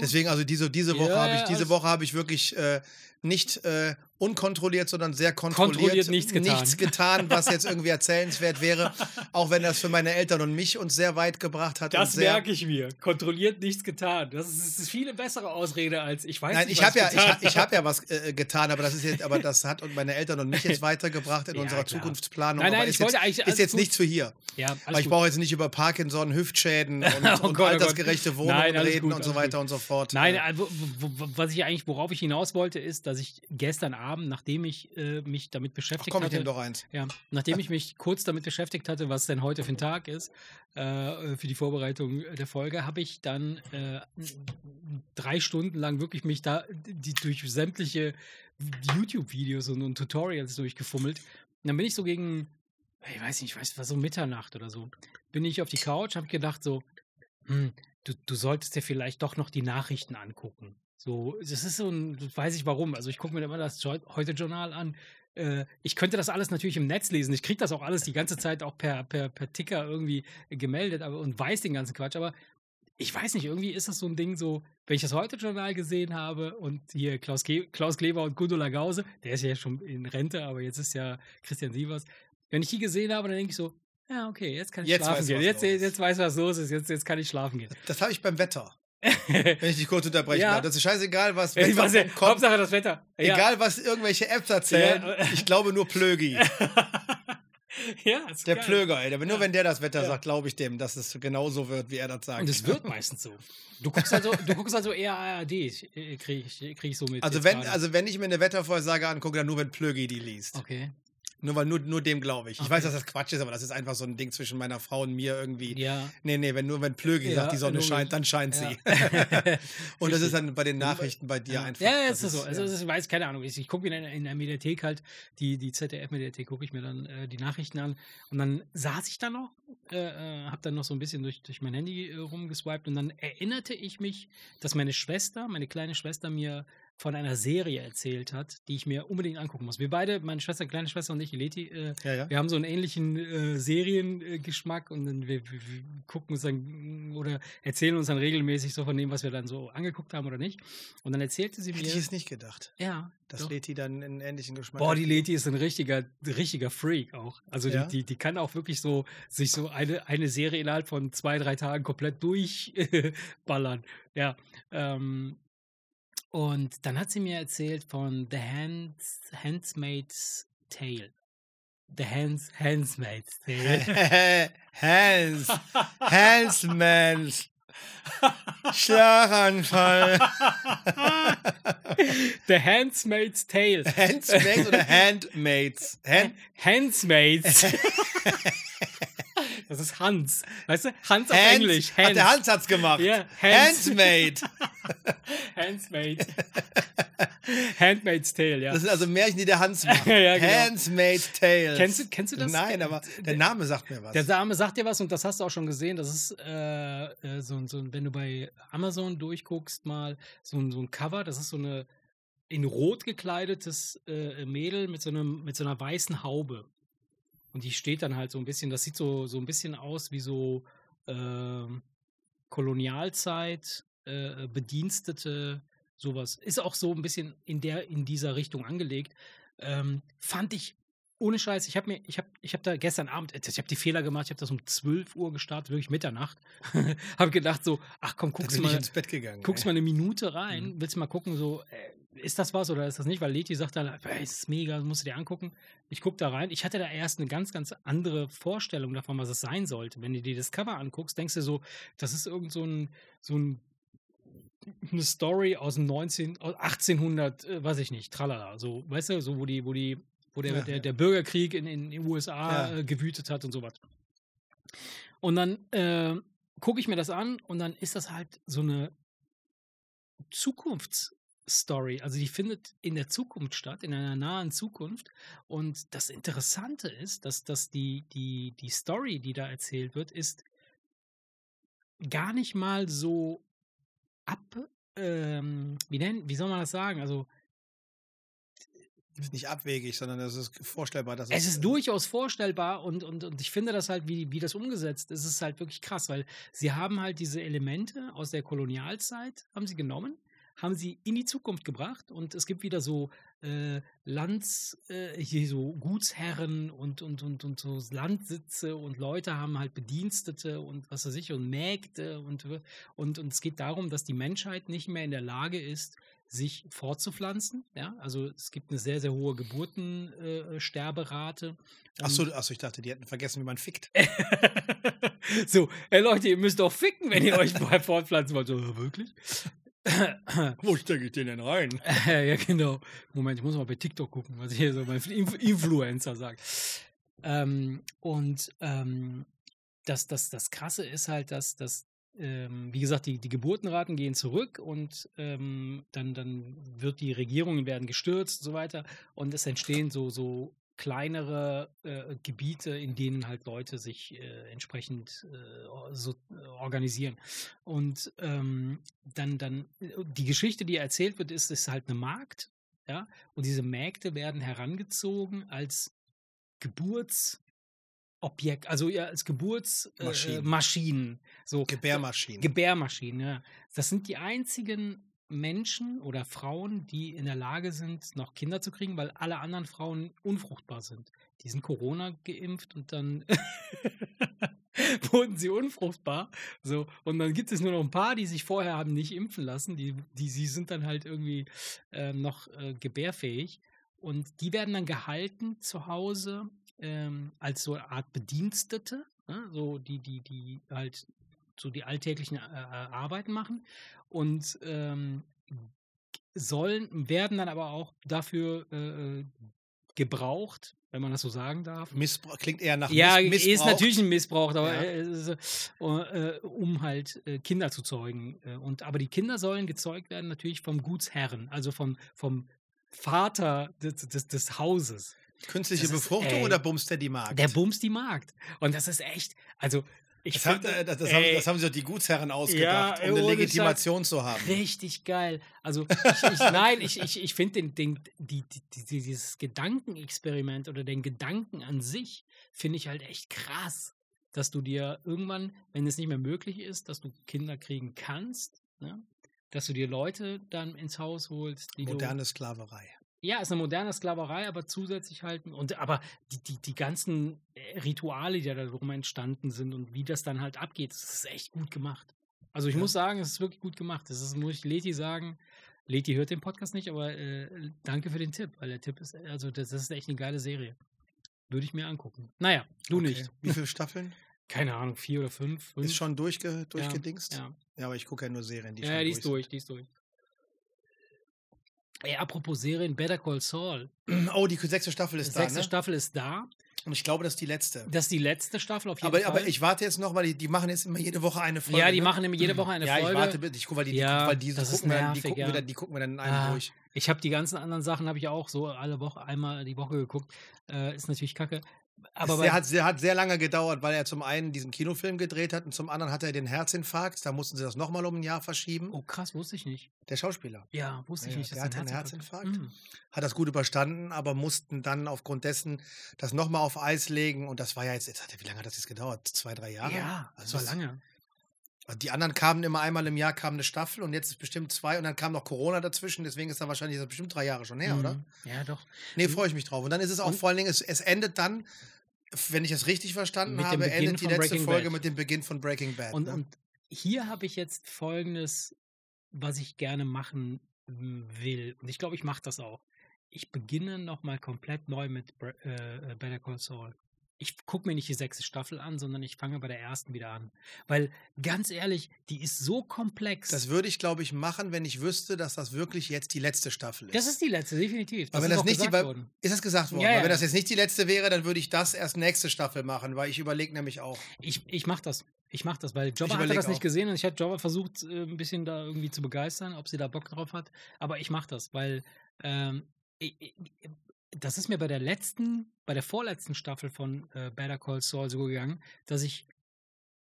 deswegen also diese diese Woche Ja, habe ich diese Woche habe ich wirklich äh, nicht äh, unkontrolliert, sondern sehr kontrolliert, Kontrolliert nichts getan. getan, was jetzt irgendwie erzählenswert wäre, auch wenn das für meine Eltern und mich uns sehr weit gebracht hat. das merke ich mir. Kontrolliert nichts getan. Das ist, ist viel bessere Ausrede als ich weiß Nein, nicht, ich habe ja, ich, ich habe ja was äh, getan, aber das ist jetzt, aber das hat und meine Eltern und mich jetzt weitergebracht in Ja, unserer klar. Zukunftsplanung. Nein, nein, aber ich ist wollte jetzt, eigentlich- ist jetzt gut. nichts für hier. Ja, Weil ich gut. brauche jetzt nicht über Parkinson, Hüftschäden und, Oh und Gott, oh altersgerechte Wohnungen Nein, reden gut, und so weiter und so fort. Nein, Äh, also, was ich eigentlich, worauf ich hinaus wollte, ist, dass ich gestern Abend, nachdem ich äh, mich damit Ach beschäftigt komm, ich hatte, nehme doch eins. ja, nachdem ich mich kurz damit beschäftigt hatte, was denn heute für ein Tag ist, äh, für die Vorbereitung der Folge, habe ich dann äh, drei Stunden lang wirklich mich da die, durch sämtliche YouTube-Videos und, und Tutorials durchgefummelt. Und dann bin ich so gegen, ich weiß nicht, ich weiß, war so Mitternacht oder so, bin ich auf die Couch, habe gedacht so, hm, du, du solltest dir vielleicht doch noch die Nachrichten angucken. So, das ist so ein, weiß ich warum. Also ich gucke mir immer das Heute-Journal an. Äh, ich könnte das alles natürlich im Netz lesen. Ich kriege das auch alles die ganze Zeit auch per, per, per Ticker irgendwie gemeldet aber, und weiß den ganzen Quatsch. Aber ich weiß nicht, irgendwie ist das so ein Ding so, wenn ich das Heute-Journal gesehen habe und hier Klaus, Klaus Kleber und Gundula Gause, der ist ja schon in Rente, aber jetzt ist ja Christian Sievers. Wenn ich die gesehen habe, dann denke ich so, ja, okay, jetzt kann ich Jetzt schlafen weißt du, gehen. Jetzt, jetzt weiß, was los ist. Jetzt, jetzt kann ich schlafen gehen. Das habe ich beim Wetter. Wenn ich dich kurz unterbrechen Ja. darf. Das ist scheißegal, was Ey, was, Wetter.com Hauptsache das Wetter. Ja. Egal, was irgendwelche Apps erzählen, Ja. ich glaube nur Plögi. Ja, ist Der geil. Plöger, ey. Aber nur wenn der das Wetter sagt, glaube ich dem, dass es genauso wird, wie er das sagt. Und es wird meistens so. Du guckst also, du guckst also eher ARD, kriege ich, krieg ich so mit. Also wenn, gerade. also wenn ich mir eine Wettervorhersage angucke, dann nur wenn Plögi die liest. Okay. Nur weil nur, nur dem glaube ich. Ich Okay. weiß, dass das Quatsch ist, aber das ist einfach so ein Ding zwischen meiner Frau und mir irgendwie. Ja. Nee, nee, wenn nur wenn Plögi Ja, sagt, die Sonne scheint, dann scheint Ja. sie. und das ist dann bei den Nachrichten bei dir Ja, einfach. ja, das es ist so. Also, ja. ich weiß, keine Ahnung. Ich, ich gucke mir in, in der Mediathek halt, die, die ZDF-Mediathek, gucke ich mir dann äh, die Nachrichten an. Und dann saß ich da noch, äh, äh, habe dann noch so ein bisschen durch, durch mein Handy äh, rumgeswiped. Und dann erinnerte ich mich, dass meine Schwester, meine kleine Schwester, mir von einer Serie erzählt hat, die ich mir unbedingt angucken muss. Wir beide, meine Schwester, kleine Schwester und ich, Leti, äh, ja, ja. wir haben so einen ähnlichen äh, Seriengeschmack und dann wir, wir, gucken uns dann oder erzählen uns dann regelmäßig so von dem, was wir dann so angeguckt haben oder nicht. Und dann erzählte sie Hätte mir. ich es nicht gedacht, ja. dass doch. Leti dann einen ähnlichen Geschmack Boah, die Leti ist ein richtiger, richtiger Freak auch. Also Ja? die, die, die kann auch wirklich so sich so eine, eine Serie innerhalb von zwei, drei Tagen komplett durchballern. ja. Ähm, und dann hat sie mir erzählt von The Hands, Handsmaid's Tale. The Hands, Handsmaid's Tale. Hans, Hansmans, Schlaganfall. The Handsmaid's Tale. Handsmaids oder Handmaids? Hand Handsmaids. Das ist Hans. Weißt du? Hans auf Hans- Englisch. Hat der Hans hat's gemacht. Ja, Hans. Handsmaid. Handsmaid. Handmaid's Tale, ja. Das sind also Märchen, die der Hans macht. Ja, genau. Handsmaid's Tales. Kennst du, kennst du das? Nein, aber der Name sagt mir was. Der Name sagt dir was und das hast du auch schon gesehen. Das ist äh, äh, so, ein- so, wenn du bei Amazon durchguckst, mal so, ein- so ein Cover. Das ist so eine in Rot gekleidetes äh, Mädel mit so, einem, mit so einer weißen Haube. Und die steht dann halt so ein bisschen, das sieht so, so ein bisschen aus wie so ähm, Kolonialzeit, äh, Bedienstete, sowas. Ist auch so ein bisschen in der, in dieser Richtung angelegt. Ähm, fand ich ohne Scheiß, ich habe mir, ich habe, ich habe da gestern Abend, ich habe die Fehler gemacht, ich habe das um 12 Uhr gestartet, wirklich Mitternacht. habe gedacht so, ach komm, ich mal, ins Bett gegangen. guckst ey. mal eine Minute rein, willst mal gucken, so, äh, ist das was oder ist das nicht? Weil Leti sagt dann, ey, es ist mega, musst du dir angucken. Ich guck da rein. Ich hatte da erst eine ganz, ganz andere Vorstellung davon, was es sein sollte. Wenn du dir das Cover anguckst, denkst du so, das ist irgend so ein, so ein eine Story aus dem 19, aus 1800, äh, weiß ich nicht, tralala, so, weißt du, so wo die, wo die, wo der, Ja, der, der Bürgerkrieg in, in den USA Ja. äh, gewütet hat und sowas. Und dann äh, gucke ich mir das an und dann ist das halt so eine Zukunftsstory. Also die findet in der Zukunft statt, in einer nahen Zukunft. Und das Interessante ist, dass, dass die, die, die Story, die da erzählt wird, ist gar nicht mal so ab, ähm, wie, nennen, wie soll man das sagen? Also ist nicht abwegig, sondern es ist vorstellbar, dass es ist äh, durchaus vorstellbar und, und, und ich finde das halt, wie, wie das umgesetzt ist, ist halt wirklich krass, weil sie haben halt diese Elemente aus der Kolonialzeit, haben sie genommen, haben sie in die Zukunft gebracht und es gibt wieder so äh, Lands, äh, hier so Gutsherren und, und, und, und so Landsitze und Leute haben halt Bedienstete und was weiß ich und Mägde und, und, und es geht darum, dass die Menschheit nicht mehr in der Lage ist, sich fortzupflanzen. Ja? Also es gibt eine sehr, sehr hohe Geburtensterberate. Äh. Achso, achso, ich dachte, die hätten vergessen, wie man fickt. so, ey Leute, ihr müsst doch ficken, wenn ihr euch fortpflanzen wollt. So, "Ja, wirklich? Wo stecke ich den denn rein? ja, genau. Moment, ich muss mal bei TikTok gucken, was hier so mein Inf Influencer sagt. Ähm, und ähm, das, das, das Krasse ist halt, dass, dass ähm, wie gesagt, die, die Geburtenraten gehen zurück und ähm, dann, dann wird die Regierungen werden gestürzt und so weiter. Und es entstehen so, so kleinere äh, Gebiete, in denen halt Leute sich äh, entsprechend äh, so, äh, organisieren. Und ähm, dann, dann, die Geschichte, die erzählt wird, ist, ist halt eine Magd, ja, und diese Mägde werden herangezogen als Geburtsobjekt, also ja, als Geburtsmaschinen. Äh. Maschinen. so, Gebärmaschinen. Gebärmaschinen, ja. Das sind die einzigen Menschen oder Frauen, die in der Lage sind, noch Kinder zu kriegen, weil alle anderen Frauen unfruchtbar sind. Die sind Corona geimpft und dann wurden sie unfruchtbar. So, und dann gibt es nur noch ein paar, die sich vorher haben nicht impfen lassen. Die, die, sie sind dann halt irgendwie äh, noch äh, gebärfähig. Und die werden dann gehalten zu Hause ähm, als so eine Art Bedienstete, ne? so die, die, die halt so die alltäglichen äh, äh, Arbeiten machen und ähm, sollen, werden dann aber auch dafür äh, gebraucht, wenn man das so sagen darf. Missbrauch, klingt eher nach Ja, Miss ist Missbrauch. natürlich ein Missbrauch, aber Ja. äh, ist, äh, um halt äh, Kinder zu zeugen. Äh, Und aber die Kinder sollen gezeugt werden natürlich vom Gutsherren, also vom, vom Vater des, des, des Hauses. Künstliche Das ist, Befruchtung ey, oder bumst der die Markt? Der bumst die Magd. Und das ist echt, also ich das, haben, finde, äh, das, das, haben, das haben sich doch die Gutsherren ausgedacht, ey, um eine ohne Legitimation zu haben. Richtig geil. Also ich, ich, nein, ich, ich, ich finde den, den, die, die, die, dieses Gedankenexperiment oder den Gedanken an sich finde ich halt echt krass, dass du dir irgendwann, wenn es nicht mehr möglich ist, dass du Kinder kriegen kannst, ne? dass du dir Leute dann ins Haus holst, die du Moderne Sklaverei. Ja, ist eine moderne Sklaverei, aber zusätzlich halt, und aber die, die, die ganzen äh, Rituale, die da drum entstanden sind und wie das dann halt abgeht, das ist echt gut gemacht. Also ich Ja. muss sagen, es ist wirklich gut gemacht. Das ist, muss ich Leti sagen. Leti hört den Podcast nicht, aber äh, danke für den Tipp, weil der Tipp ist, also das, das ist echt eine geile Serie. Würde ich mir angucken. Naja, du Okay. nicht. Wie viele Staffeln? Keine Ahnung, vier oder fünf. fünf. Ist schon durchge, durchgedingst? Ja, Ja, aber ich gucke ja nur Serien, die ja, die ist durch, die ist durch. Ey, apropos Serien, Better Call Saul. Oh, die sechste Staffel Die ist da, sechste ne? Staffel ist da. Und ich glaube, das ist die letzte. Das ist die letzte Staffel auf jeden Aber, Fall. aber ich warte jetzt noch, weil die, die machen jetzt immer jede Woche eine Folge. ja, die ne? machen nämlich jede Woche eine ja, Folge. ich warte. Ich gucke, weil die, die, Ja, weil die, das gucken, wir dann, die, nervig, gucken ja. wir dann, die gucken wir dann in einem Ah, durch. Ich habe die ganzen anderen Sachen habe ich auch so alle Woche einmal die Woche geguckt. Äh, ist natürlich kacke. Aber der hat, der hat sehr lange gedauert, weil er zum einen diesen Kinofilm gedreht hat und zum anderen hatte er den Herzinfarkt. Da mussten sie das nochmal um ein Jahr verschieben. oh krass, wusste ich nicht. Der Schauspieler Ja, wusste ich Ja, nicht. der hatte einen ein Herzinfarkt. Mhm. hat das gut überstanden, aber mussten dann aufgrund dessen das nochmal auf Eis legen. Und das war ja jetzt, jetzt hat, wie lange hat das jetzt gedauert? Zwei, drei Jahre? Ja, das Also war lange. Also die anderen kamen immer einmal im Jahr, kam eine Staffel und jetzt ist bestimmt zwei und dann kam noch Corona dazwischen, deswegen ist da wahrscheinlich das bestimmt drei Jahre schon her, oder? Mhm. Ja, doch. Nee, freue ich mich drauf. Und dann ist es auch Und- vor allen Dingen, es, es endet dann, wenn ich es richtig verstanden Mit habe, endet die letzte Breaking Folge Bad. mit dem Beginn von Breaking Bad. Und, ne? und hier habe ich jetzt folgendes, was ich gerne machen will. Und ich glaube, ich mache das auch. Ich beginne nochmal komplett neu mit äh, äh, Better Call Saul. Ich gucke mir nicht die sechste Staffel an, sondern ich fange bei der ersten wieder an. Weil, ganz ehrlich, die ist so komplex. das würde ich, glaube ich, machen, wenn ich wüsste, dass das wirklich jetzt die letzte Staffel ist. Das ist die letzte, definitiv. Aber wenn ist das nicht die, gesagt weil, worden. ist das gesagt worden? Ja, Weil ja. wenn das jetzt nicht die letzte wäre, dann würde ich das erst nächste Staffel machen, weil ich überlege nämlich auch. Ich, ich mach das. Ich mach das, weil Jobber überleg das nicht auch. gesehen und ich hatte Jobber versucht, äh, ein bisschen da irgendwie zu begeistern, ob sie da Bock drauf hat. Aber ich mach das, weil ähm, das ist mir bei der letzten, bei der vorletzten Staffel von äh, Better Call Saul so gegangen, dass ich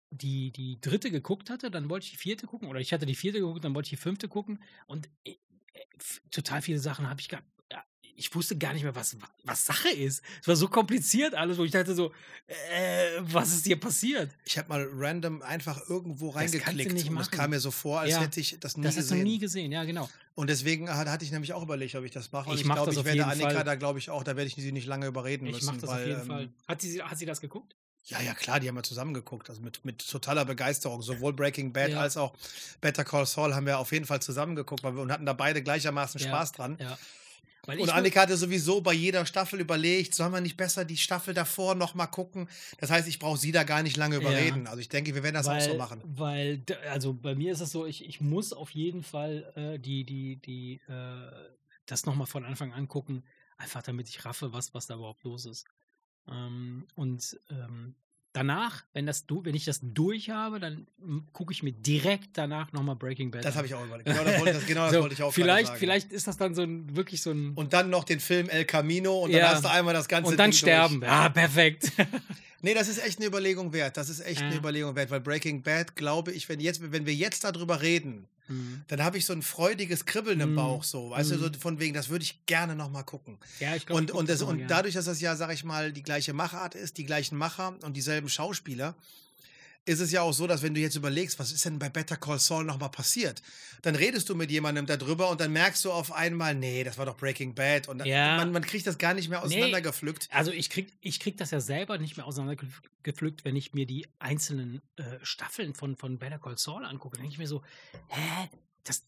die, die dritte geguckt hatte, dann wollte ich die vierte gucken, oder ich hatte die vierte geguckt, dann wollte ich die fünfte gucken und äh, äh, total viele Sachen habe ich gehabt. Ich wusste gar nicht mehr, was, was Sache ist. Es war so kompliziert alles, wo ich dachte so, äh, was ist hier passiert? Ich habe mal random einfach irgendwo reingeklickt nicht und das machen. kam mir so vor, als Ja. hätte ich das nie Das hast du gesehen. nie gesehen, ja, genau. Und deswegen hat- hatte ich nämlich auch überlegt, ob ich das mache. Und Ich ich, glaube, das ich werde Annika Fall. da, glaube ich, auch, da werde ich sie nicht lange überreden Ich müssen. mach das weil, auf jeden ähm, Fall. Hat sie, hat sie das geguckt? Ja, ja, klar, die haben wir zusammen geguckt. Also mit, mit totaler Begeisterung. Sowohl Breaking Bad Ja. als auch Better Call Saul haben wir auf jeden Fall zusammen geguckt wir, und hatten da beide gleichermaßen Ja. Spaß dran. Ja. Weil Und Annika hatte sowieso bei jeder Staffel überlegt, sollen wir nicht besser die Staffel davor nochmal gucken? Das heißt, ich brauche sie da gar nicht lange überreden. Also ich denke, wir werden das weil, auch so machen. Weil, also bei mir ist es so, ich, ich muss auf jeden Fall äh, die, die, die, äh, das nochmal von Anfang an gucken, einfach damit ich raffe, was, was da überhaupt los ist. Ähm, und ähm, danach, wenn, das, wenn ich das durch habe, dann gucke ich mir direkt danach nochmal Breaking Bad Das habe ich auch überlegt. Genau das wollte, das, genau das So, wollte ich auch vielleicht, sagen. vielleicht ist das dann so ein, wirklich so ein. Und dann noch den Film El Camino und dann Ja. hast du einmal das ganze und dann Ding sterben. Durch. Ja, perfekt. Nee, das ist echt eine Überlegung wert. Das ist echt eine Ja. Überlegung wert, weil Breaking Bad, glaube ich, wenn, jetzt, wenn wir jetzt darüber reden, Mhm. dann habe ich so ein freudiges Kribbeln im Mhm. Bauch, so. Weißt du, so Mhm. von wegen, das würde ich gerne nochmal gucken. ja, ich glaube. Und, und, das, und dadurch, dass das ja, sag ich mal, die gleiche Machart ist, die gleichen Macher und dieselben Schauspieler, ist es ja auch so, dass wenn du jetzt überlegst, was ist denn bei Better Call Saul nochmal passiert, dann redest du mit jemandem darüber und dann merkst du auf einmal, nee, das war doch Breaking Bad. Und dann, Ja. man, man kriegt das gar nicht mehr Nee. auseinandergepflückt. Also ich krieg, ich krieg das ja selber nicht mehr auseinandergepflückt, wenn ich mir die einzelnen äh, Staffeln von, von Better Call Saul angucke. Dann denke ich mir so, hä? Das,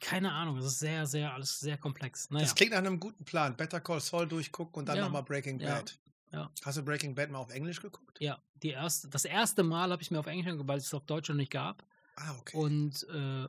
keine Ahnung, das ist sehr, sehr, alles sehr komplex. Naja. Das klingt nach einem guten Plan. Better Call Saul durchgucken und dann Ja. nochmal Breaking. Bad. Ja. Hast du Breaking Bad mal auf Englisch geguckt? Ja, die erste, das erste Mal habe ich mir auf Englisch angeguckt, weil es es auf Deutsch noch nicht gab. Ah, okay. Und äh,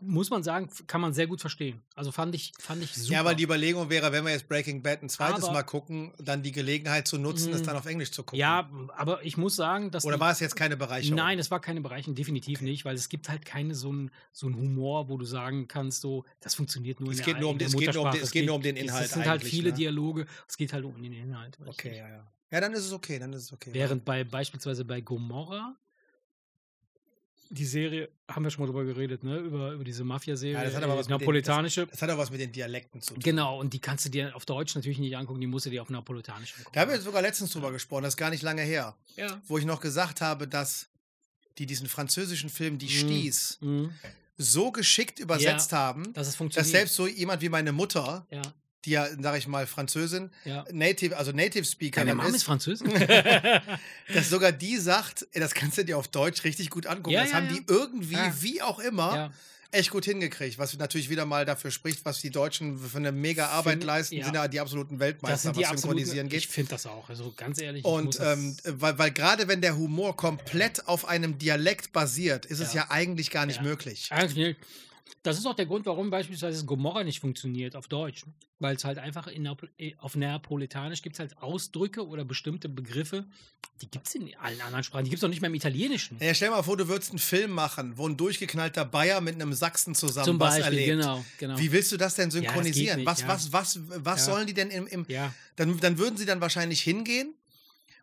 muss man sagen, kann man sehr gut verstehen. Also fand ich, fand ich super. Ja, weil die Überlegung wäre, wenn wir jetzt Breaking Bad ein zweites Aber- Mal gucken, dann die Gelegenheit zu nutzen, es Mm. dann auf Englisch zu gucken. ja, aber ich muss sagen, dass. Oder war es jetzt keine Bereicherung? Nein, es war keine Bereicherung, definitiv nicht, weil es gibt halt keine so einen so einen Humor, wo du sagen kannst, so, das funktioniert nur Es in geht der, nur um der es geht nur um es geht nur um den Inhalt Es sind halt viele ne? Dialoge, es geht halt um den Inhalt. Okay, ja, ja. Ja, dann ist es okay, dann ist es okay. Während bei beispielsweise bei Gomorra die Serie, haben wir schon mal drüber geredet, ne? Über, über diese Mafia-Serie, Ja, das hat aber was mit den- napolitanische. Das hat auch was mit den Dialekten zu tun. Genau, und die kannst du dir auf Deutsch natürlich nicht angucken, die musst du dir auf Napolitanisch angucken. Da haben wir sogar letztens drüber gesprochen, das ist gar nicht lange her, ja. wo ich noch gesagt habe, dass die diesen französischen Film Die Mm. Sties Mhm. so geschickt übersetzt haben, Dass es dass selbst so jemand wie meine Mutter, ja, die ja, sag ich mal, Französin, ja. Native, also Native Speaker Deine Mom ist ist, Französin? dass sogar die sagt, das kannst du dir auf Deutsch richtig gut angucken. Ja, das ja, haben ja. die irgendwie, Ja. wie auch immer, ja. echt gut hingekriegt. Was natürlich wieder mal dafür spricht, was die Deutschen für eine mega Arbeit Finde- leisten, ja. sind ja die absoluten Weltmeister, die was Synchronisieren absoluten, geht. ich finde das auch, also ganz ehrlich. Und ähm, weil, weil gerade wenn der Humor komplett auf einem Dialekt basiert, ist es Ja. ja eigentlich gar nicht Ja. möglich. Eigentlich. Das ist auch der Grund, warum beispielsweise Gomorra nicht funktioniert auf Deutsch. Weil es halt einfach in äh, auf Neapolitanisch gibt es halt Ausdrücke oder bestimmte Begriffe, die gibt es in allen anderen Sprachen. Die gibt es auch nicht mehr im Italienischen. Ja, stell mal vor, du würdest einen Film machen, wo ein durchgeknallter Bayer mit einem Sachsen zusammen Zum was Beispiel, erlebt. genau, genau. Wie willst du das denn das geht synchronisieren? nicht, was, ja. was, was, was Ja. sollen die denn im, im ja, dann, dann würden sie dann wahrscheinlich hingehen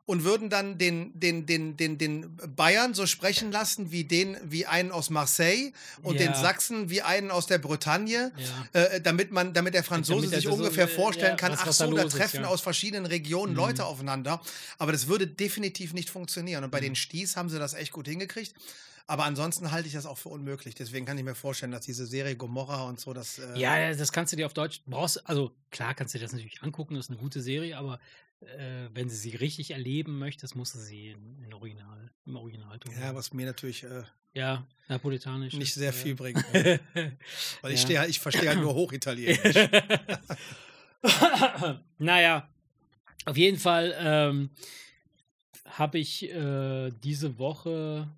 und würden dann den, den, den, den, den Bayern so sprechen lassen wie den, wie einen aus Marseille und Ja. den Sachsen wie einen aus der Bretagne. ja. Äh, damit man, damit der Franzose Damit sich so, ungefähr äh, vorstellen ja, kann, was- ach was da so, da ist, treffen ja. aus verschiedenen Regionen Mhm. Leute aufeinander. Aber das würde definitiv nicht funktionieren. Und bei Mhm. den Sties haben sie das echt gut hingekriegt. Aber ansonsten halte ich das auch für unmöglich. Deswegen kann ich mir vorstellen, dass diese Serie Gomorra und so, das. Äh, Ja, ja, das kannst du dir auf Deutsch brauchst. Also klar kannst du dir das natürlich angucken, das ist eine gute Serie, aber äh, wenn du sie richtig erleben möchtest, musst du sie in, in Original, im Original tun. ja, was mir natürlich äh, ja, napolitanisch. nicht sehr äh, viel bringt. Weil ich, Ja. ich verstehe halt nur Hochitalienisch. naja, auf jeden Fall ähm, habe ich äh, diese Woche,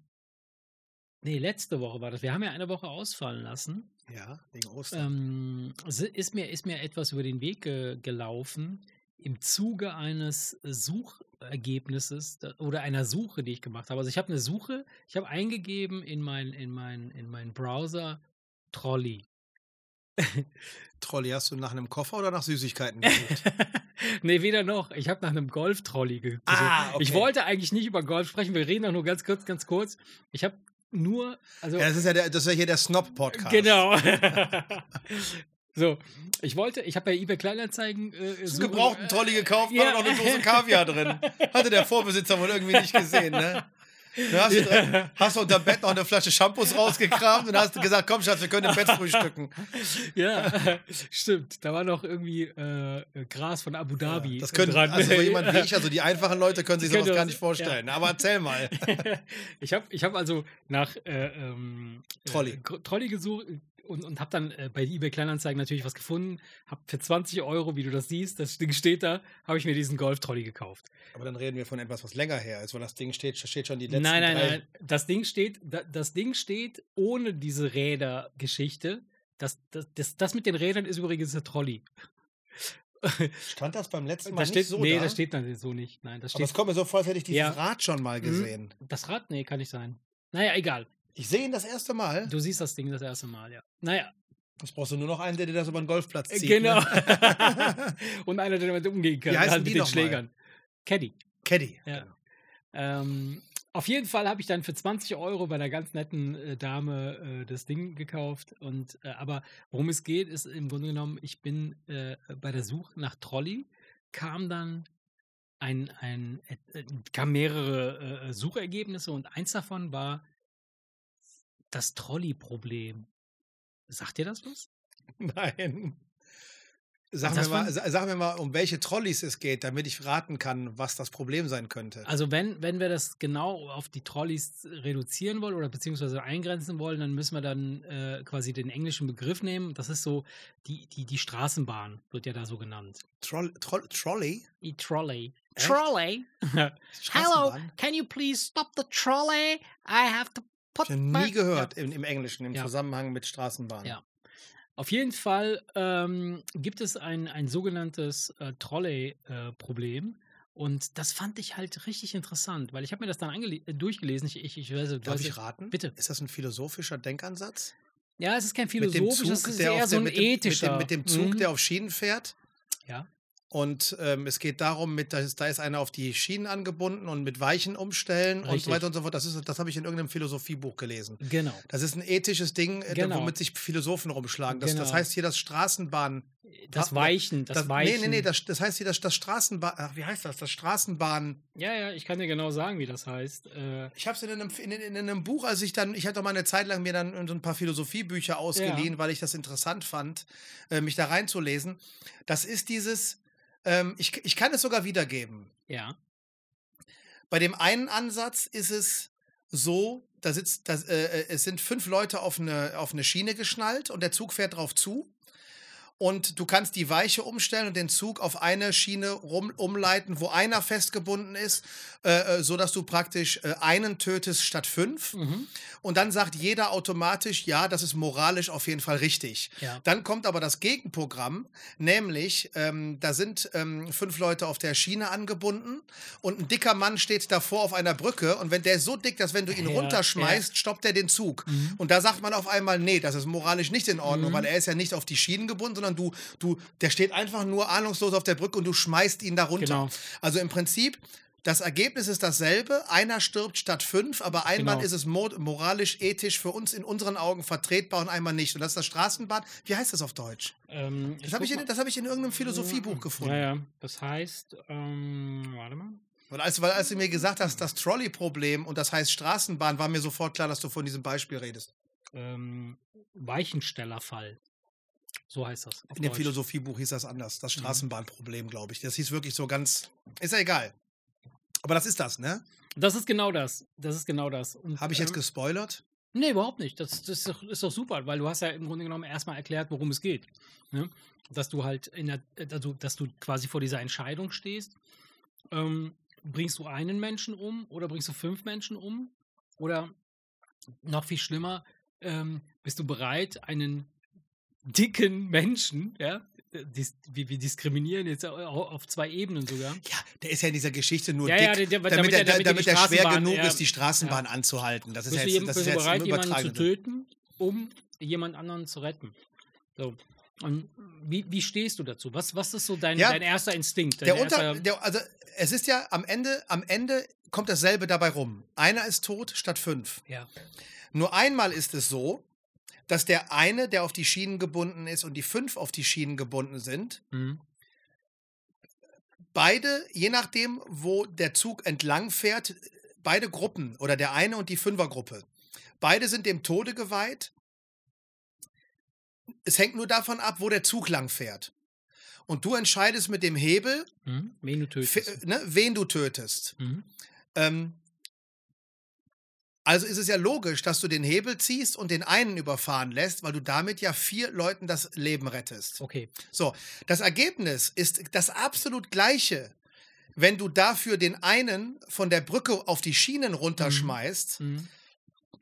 nee, letzte Woche war das. Wir haben ja eine Woche ausfallen lassen. ja, wegen Ostern. Ähm, ist, mir, ist mir etwas über den Weg ge gelaufen im Zuge eines Suchergebnisses da- oder einer Suche, die ich gemacht habe. Also ich habe eine Suche, ich habe eingegeben in meinen in mein, in mein Browser Trolley. Trolli, hast du nach einem Koffer oder nach Süßigkeiten gesucht? nee, weder noch. Ich habe nach einem Golf-Trolley gesucht. Ah, okay. Ich wollte eigentlich nicht über Golf sprechen. Wir reden doch nur ganz kurz, ganz kurz. Ich habe nur, also ja, das ist ja, der, das ist ja hier der Snob-Podcast. genau. so, ich wollte, ich habe bei eBay Kleinanzeigen äh, du einen gebrauchten Trolli gekauft, Ja. war noch eine Dose Kaviar drin. Hatte der Vorbesitzer wohl irgendwie nicht gesehen, ne? Dann hast, du, drin- hast du unter Bett noch eine Flasche Shampoos rausgekramt und hast gesagt, komm Schatz, wir können im Bett frühstücken. Ja, stimmt. Da war noch irgendwie äh, Gras von Abu Dhabi. Das können dran. also so jemand wie ich, also die einfachen Leute können sich sowas gar nicht vorstellen. Aber erzähl mal. ich habe ich hab also nach äh, ähm, Trolley. Äh, Trolley gesucht und, und habe dann äh, bei eBay Kleinanzeigen natürlich was gefunden. Habe für 20 Euro, wie du das siehst, das Ding steht da, habe ich mir diesen Golf-Trolley gekauft. Aber dann reden wir von etwas, was länger her ist, weil das Ding steht, steht schon die letzten Nein, nein, drei. nein. Das Ding steht, da, das Ding steht ohne diese Räder-Geschichte. Das, das, das, das mit den Rädern ist übrigens der Trolley. Stand das beim letzten Mal Das steht, nicht so nee, da? das steht dann so nicht. Nein, das Aber es steht. kommt mir so vor, als hätte ich dieses Ja. Rad schon mal Mhm. gesehen. Das Rad? Nee, kann nicht sein. Naja, egal. Ich sehe ihn das erste Mal. Du siehst das Ding das erste Mal, ja. Naja, Jetzt brauchst du nur noch einen, der dir das über den Golfplatz zieht. genau. Ne? Und einer, der damit umgehen kann. Wie heißen halt die mit den noch mal? Schlägern. Caddy. Caddy. Ja. Genau. Ähm, auf jeden Fall habe ich dann für 20 Euro bei einer ganz netten äh, Dame äh, das Ding gekauft. Und äh, aber worum es geht, ist im Grunde genommen, ich bin äh, bei der Suche nach Trolley, kam dann ein, ein äh, kam mehrere äh, Suchergebnisse und eins davon war das Trolley-Problem. Sagt dir das was? Nein. Sag Das mir, mal, sag mir mal, um welche Trolleys es geht, damit ich raten kann, was das Problem sein könnte. Also wenn, wenn wir das genau auf die Trolleys reduzieren wollen oder beziehungsweise eingrenzen wollen, dann müssen wir dann äh, quasi den englischen Begriff nehmen. Das ist so, die, die, die Straßenbahn wird ja da so genannt. Troll, Troll, Trolley? Die Trolley. Echt? Trolley? Hello, can you please stop the trolley? I have to put Ich nie gehört im, im Englischen, im Ja. Zusammenhang mit Straßenbahn. Ja. Auf jeden Fall ähm, gibt es ein, ein sogenanntes äh, Trolley-Problem. und das fand ich halt richtig interessant, weil ich habe mir das dann äh, durchgelesen. Ich, ich, ich weiß, Darf ich raten? Bitte. Ist das ein philosophischer Denkansatz? Ja, es ist kein philosophisches, es ist eher so ein mit dem, ethischer. Mit dem, mit dem Zug, Mhm. der auf Schienen fährt. Ja. Und ähm, es geht darum, mit, da, ist, da ist einer auf die Schienen angebunden und mit Weichen umstellen und so Richtig. weiter und so fort. Das, ist- das habe ich in irgendeinem Philosophiebuch gelesen. Genau. Das ist ein ethisches Ding, äh, Genau. womit sich Philosophen rumschlagen. Das, das Genau. heißt hier das Straßenbahn. Das Ha- Weichen, das, Das, Weichen. nee, nee, nee, das, das heißt hier das, das Straßenbahn. Ach, wie heißt das? Das Straßenbahn. Ja, ja, ich kann dir genau sagen, wie das heißt. Äh, Ich habe es in einem, in, in einem Buch, als ich dann, ich hatte doch mal eine Zeit lang mir dann so ein paar Philosophiebücher ausgeliehen, weil ich das interessant fand, äh, mich da reinzulesen. Das ist dieses, ähm, ich, ich kann es sogar wiedergeben. ja. Bei dem einen Ansatz ist es so, da sitzt, das, äh, äh, es sind fünf Leute auf eine, auf eine Schiene geschnallt und der Zug fährt drauf zu. Und du kannst die Weiche umstellen und den Zug auf eine Schiene rum, umleiten, wo einer festgebunden ist, äh, äh, so dass du praktisch äh, einen tötest statt fünf. Mhm. Und dann sagt jeder automatisch, ja, das ist moralisch auf jeden Fall richtig. Ja. Dann kommt aber das Gegenprogramm, nämlich ähm, da sind ähm, fünf Leute auf der Schiene angebunden und ein dicker Mann steht davor auf einer Brücke und wenn der ist so dick, dass wenn du ihn Ja, runterschmeißt, stoppt er den Zug. Mhm. Und da sagt man auf einmal, nee, das ist moralisch nicht in Ordnung, Mhm. weil er ist ja nicht auf die Schienen gebunden, sondern du, du, der steht einfach nur ahnungslos auf der Brücke und du schmeißt ihn da runter. Genau. Also im Prinzip, das Ergebnis ist dasselbe. Einer stirbt statt fünf, aber einmal Genau. ist es mo- moralisch, ethisch für uns in unseren Augen vertretbar und einmal nicht. Und das ist das Straßenbahn. Wie heißt das auf Deutsch? Ähm, Das habe ich, in- das hab ich in irgendeinem Philosophiebuch gefunden. Ja, ja. Das heißt, ähm, warte mal. Weil, als, weil als du mir gesagt hast, das Trolley-Problem und das heißt Straßenbahn, war mir sofort klar, dass du von diesem Beispiel redest. Ähm, Weichenstellerfall. So heißt das. In dem Deutsch. Philosophiebuch hieß das anders. Mhm. Das Straßenbahnproblem, glaube ich. Das hieß wirklich so ganz. Ist ja egal. Aber das ist das, ne? Das ist genau das. Das ist genau das. Habe ich jetzt ähm, gespoilert? Nee, überhaupt nicht. Das, das ist, doch, ist doch super, weil du hast ja im Grunde genommen erstmal erklärt, worum es geht. Ne? Dass du halt in der, also, dass du quasi vor dieser Entscheidung stehst. Ähm, bringst du einen Menschen um oder bringst du fünf Menschen um? Oder noch viel schlimmer, ähm, bist du bereit, einen dicken Menschen, ja, dis, wir, wir diskriminieren jetzt au- auf zwei Ebenen sogar. Ja, der ist ja in dieser Geschichte nur Ja, dick, ja, der- damit, er, damit er damit er schwer genug ist, die Straßenbahn anzuhalten. Das ist ja jetzt, das ist jetzt bereit, jemanden zu töten, um jemand anderen zu retten? So. Und wie, wie stehst du dazu? Was, was ist so dein, dein erster Instinkt? Dein Der Unter, erster, der, also es ist ja am Ende, am Ende kommt dasselbe dabei rum. Einer ist tot statt fünf. ja. Nur einmal ist es so, dass der eine, der auf die Schienen gebunden ist und die fünf auf die Schienen gebunden sind, Mhm. beide, je nachdem, wo der Zug entlang fährt, beide Gruppen oder der eine und die Fünfergruppe, beide sind dem Tode geweiht. Es hängt nur davon ab, wo der Zug lang fährt. Und du entscheidest mit dem Hebel, Mhm. Wen du tötest. ne, wen du tötest. Mhm. Ähm, also ist es ja logisch, dass du den Hebel ziehst und den einen überfahren lässt, weil du damit ja vier Leuten das Leben rettest. Okay. So, das Ergebnis ist das absolut gleiche, wenn du dafür den einen von der Brücke auf die Schienen runterschmeißt. Mhm.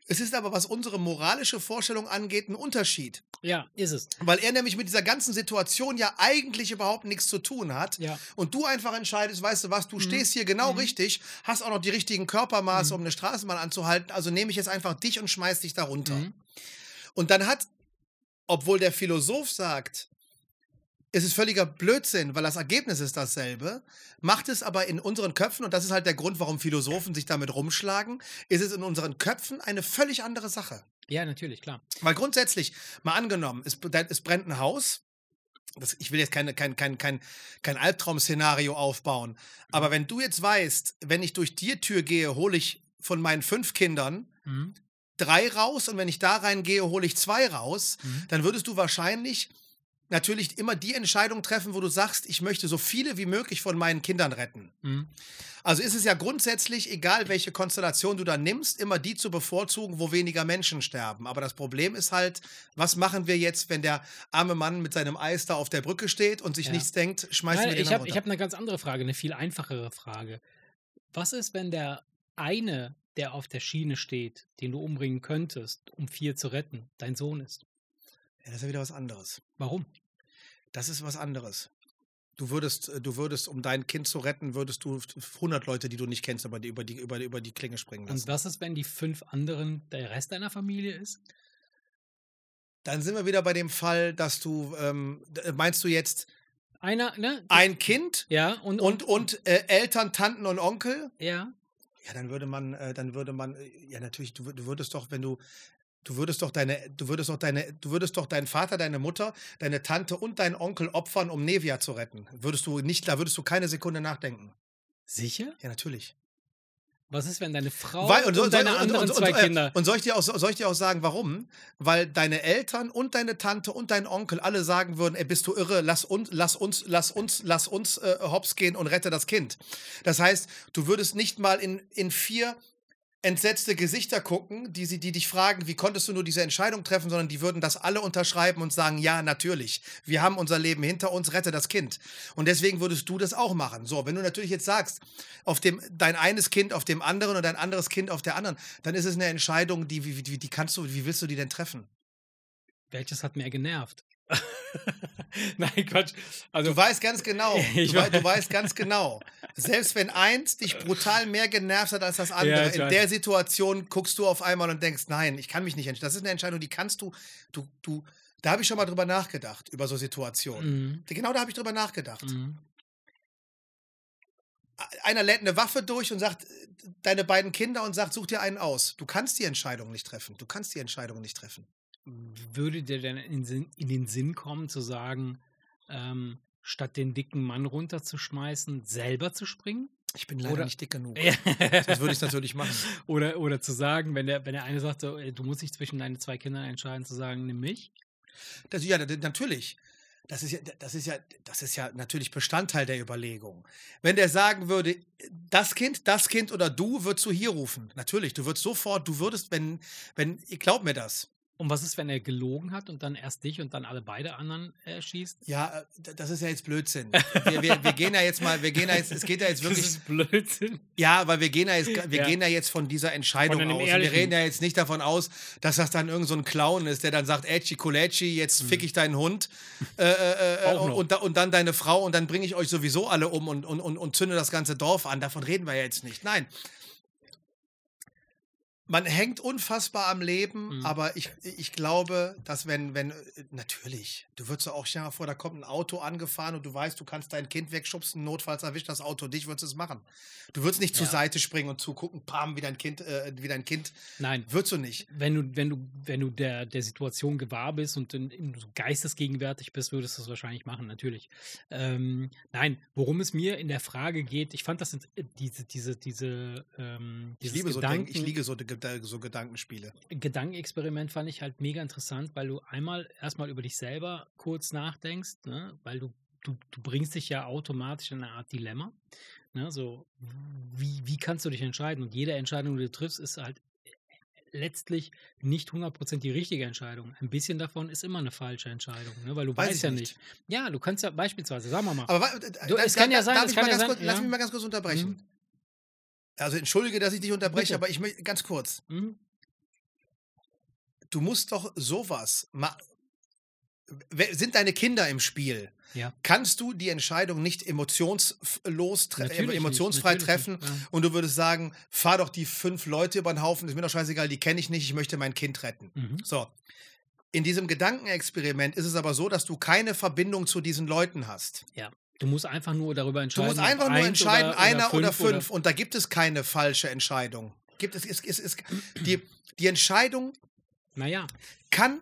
Es ist aber, was unsere moralische Vorstellung angeht, ein Unterschied. Ja, ist es. Weil er nämlich mit dieser ganzen Situation ja eigentlich überhaupt nichts zu tun hat. Ja. Und du einfach entscheidest, weißt du was, du stehst hier genau Mhm. richtig, hast auch noch die richtigen Körpermaße, Mhm. um eine Straßenbahn anzuhalten, also nehme ich jetzt einfach dich und schmeiß dich da runter. Mhm. Und dann hat, obwohl der Philosoph sagt, es ist völliger Blödsinn, weil das Ergebnis ist dasselbe, macht es aber in unseren Köpfen, und das ist halt der Grund, warum Philosophen sich damit rumschlagen, ist es in unseren Köpfen eine völlig andere Sache. Ja, natürlich, klar. Weil grundsätzlich, mal angenommen, es, es brennt ein Haus. Das, ich will jetzt keine, kein, kein, kein, kein Albtraum-Szenario aufbauen. Aber wenn du jetzt weißt, wenn ich durch die Tür gehe, hole ich von meinen fünf Kindern Mhm. drei raus und wenn ich da reingehe, hole ich zwei raus, Mhm. dann würdest du wahrscheinlich natürlich immer die Entscheidung treffen, wo du sagst, ich möchte so viele wie möglich von meinen Kindern retten. Mhm. Also ist es ja grundsätzlich, egal welche Konstellation du da nimmst, immer die zu bevorzugen, wo weniger Menschen sterben. Aber das Problem ist halt, was machen wir jetzt, wenn der arme Mann mit seinem Eis da auf der Brücke steht und sich Ja. nichts denkt, schmeißen Nein, wir den ich habe hab eine ganz andere Frage, eine viel einfachere Frage. Was ist, wenn der eine, der auf der Schiene steht, den du umbringen könntest, um vier zu retten, dein Sohn ist? Ja, das ist ja wieder was anderes. Warum? Das ist was anderes. Du würdest, äh, du würdest, um dein Kind zu retten, würdest du 100 Leute, die du nicht kennst, aber die über die, über, die- über die Klinge springen Und lassen. was ist, wenn die fünf anderen der Rest deiner Familie ist? Dann sind wir wieder bei dem Fall, dass du, ähm, d- meinst du jetzt Einer, ne? ein Kind ja, und, und, und äh, Eltern, Tanten und Onkel? ja. Ja, dann würde man, äh, dann würde man, äh, ja natürlich, du, du würdest doch, wenn du, du würdest doch deine, du würdest doch deine, du würdest doch deinen Vater, deine Mutter, deine Tante und deinen Onkel opfern, um Nevia zu retten. Würdest du nicht, da würdest du keine Sekunde nachdenken. Sicher? Ja, natürlich. Was ist, wenn deine Frau Weil- und, deine anderen zwei äh, Kinder? Und soll ich, dir auch, soll ich dir auch sagen, warum? Weil deine Eltern und deine Tante und dein Onkel alle sagen würden, ey, bist du irre, lass uns, lass uns, lass uns, lass uns äh, hops gehen und rette das Kind. Das heißt, du würdest nicht mal in, in vier entsetzte Gesichter gucken, die, sie, die dich fragen, wie konntest du nur diese Entscheidung treffen, sondern die würden das alle unterschreiben und sagen, ja, natürlich, wir haben unser Leben hinter uns, rette das Kind. Und deswegen würdest du das auch machen. So, wenn du natürlich jetzt sagst, auf dem, dein eines Kind auf dem anderen und dein anderes Kind auf der anderen, dann ist es eine Entscheidung, die, wie, wie, die kannst du, wie willst du die denn treffen? Welches hat mehr genervt? Nein, Quatsch. Also, Du weißt ganz genau, Ich du, wei- weiß. du weißt ganz genau, selbst wenn eins dich brutal mehr genervt hat als das andere, ich in weiß. der Situation guckst du auf einmal und denkst, nein, ich kann mich nicht entscheiden. Das ist eine Entscheidung, die kannst du, du, du, da habe ich schon mal drüber nachgedacht, über so Situationen. Mhm. Genau da habe ich drüber nachgedacht. Mhm. Einer lädt eine Waffe durch und sagt, äh, deine beiden Kinder und sagt, such dir einen aus. Du kannst die Entscheidung nicht treffen. Du kannst die Entscheidung nicht treffen. Würde dir denn in, Sinn, in den Sinn kommen, zu sagen, ähm, statt den dicken Mann runterzuschmeißen, selber zu springen? Ich bin leider Oder- nicht dick genug. Ja. Das würde ich natürlich machen. oder, oder zu sagen, wenn der, wenn der eine sagt, so, du musst dich zwischen deinen zwei Kindern entscheiden, zu sagen, nimm mich. Das, ja, natürlich. Das ist ja, das ist ja, das ist ja natürlich Bestandteil der Überlegung. Wenn der sagen würde, das Kind, das Kind oder du, würdest du hier rufen. Natürlich, du würdest sofort, du würdest, wenn, wenn, glaub mir das. Und was ist, wenn er gelogen hat und dann erst dich und dann alle beide anderen erschießt? Ja, äh, das ist ja jetzt Blödsinn. Wir, wir, wir gehen ja jetzt mal, wir gehen ja jetzt, es geht ja jetzt wirklich. Das ist Blödsinn. Ja, weil wir gehen ja jetzt, wir Ja. gehen ja jetzt von dieser Entscheidung Von aus. Und Wir reden ja jetzt nicht davon aus, dass das dann irgend so ein Clown ist, der dann sagt, Ecci Colecci, jetzt fick ich deinen Hund äh, äh, äh, Mhm. Noch. und, da, und dann deine Frau und dann bringe ich euch sowieso alle um und, und, und, und zünde das ganze Dorf an. Davon reden wir ja jetzt nicht. Nein. Man hängt unfassbar am Leben, Mhm. aber ich, ich glaube, dass wenn, wenn, äh, natürlich, du würdest auch, stell dir mal vor, da kommt ein Auto angefahren und du weißt, du kannst dein Kind wegschubsen, notfalls erwischt das Auto dich, würdest es machen. Du würdest nicht zur Ja. Seite springen und zugucken, pam, wie dein Kind, äh, wie dein Kind, Nein, würdest du nicht. wenn du, wenn du, wenn du der, der Situation gewahr bist und in, in so geistesgegenwärtig bist, würdest du es wahrscheinlich machen, natürlich. Ähm, nein, worum es mir in der Frage geht, ich fand das äh, diese, diese, diese, ähm, Ich liebe so, Gedanken, Denk, ich liebe so, so Gedankenspiele. Gedankenexperiment fand ich halt mega interessant, weil du einmal erstmal über dich selber kurz nachdenkst, ne? weil du, du, du bringst dich ja automatisch in eine Art Dilemma. Ne? So, wie, wie kannst du dich entscheiden? Und jede Entscheidung, die du triffst, ist halt letztlich nicht 100% die richtige Entscheidung. Ein bisschen davon ist immer eine falsche Entscheidung, ne? weil du Weiß weißt ja nicht. nicht. Ja, du kannst ja beispielsweise, sagen wir mal, Aber wa- Du, da- es kann da- ja sein, es kann ja kurz, Lass mich mal ganz kurz unterbrechen. Mhm. Also entschuldige, dass ich dich unterbreche, Bitte. aber ich möchte ganz kurz. hm? Du musst doch sowas ma sind deine Kinder im Spiel? Ja. Kannst du die Entscheidung nicht emotionslos, tre Natürlich nicht, emotionsfrei natürlich treffen nicht, ja. und du würdest sagen, fahr doch die fünf Leute über den Haufen, ist mir doch scheißegal, die kenne ich nicht, ich möchte mein Kind retten. Mhm. So. In diesem Gedankenexperiment ist es aber so, dass du keine Verbindung zu diesen Leuten hast. Du musst einfach nur darüber Du entscheiden. musst ob einfach nur entscheiden, oder, einer oder fünf fünf. Und da gibt es keine falsche Entscheidung. Gibt es, ist, ist, ist, die, die Entscheidung Naja, kann,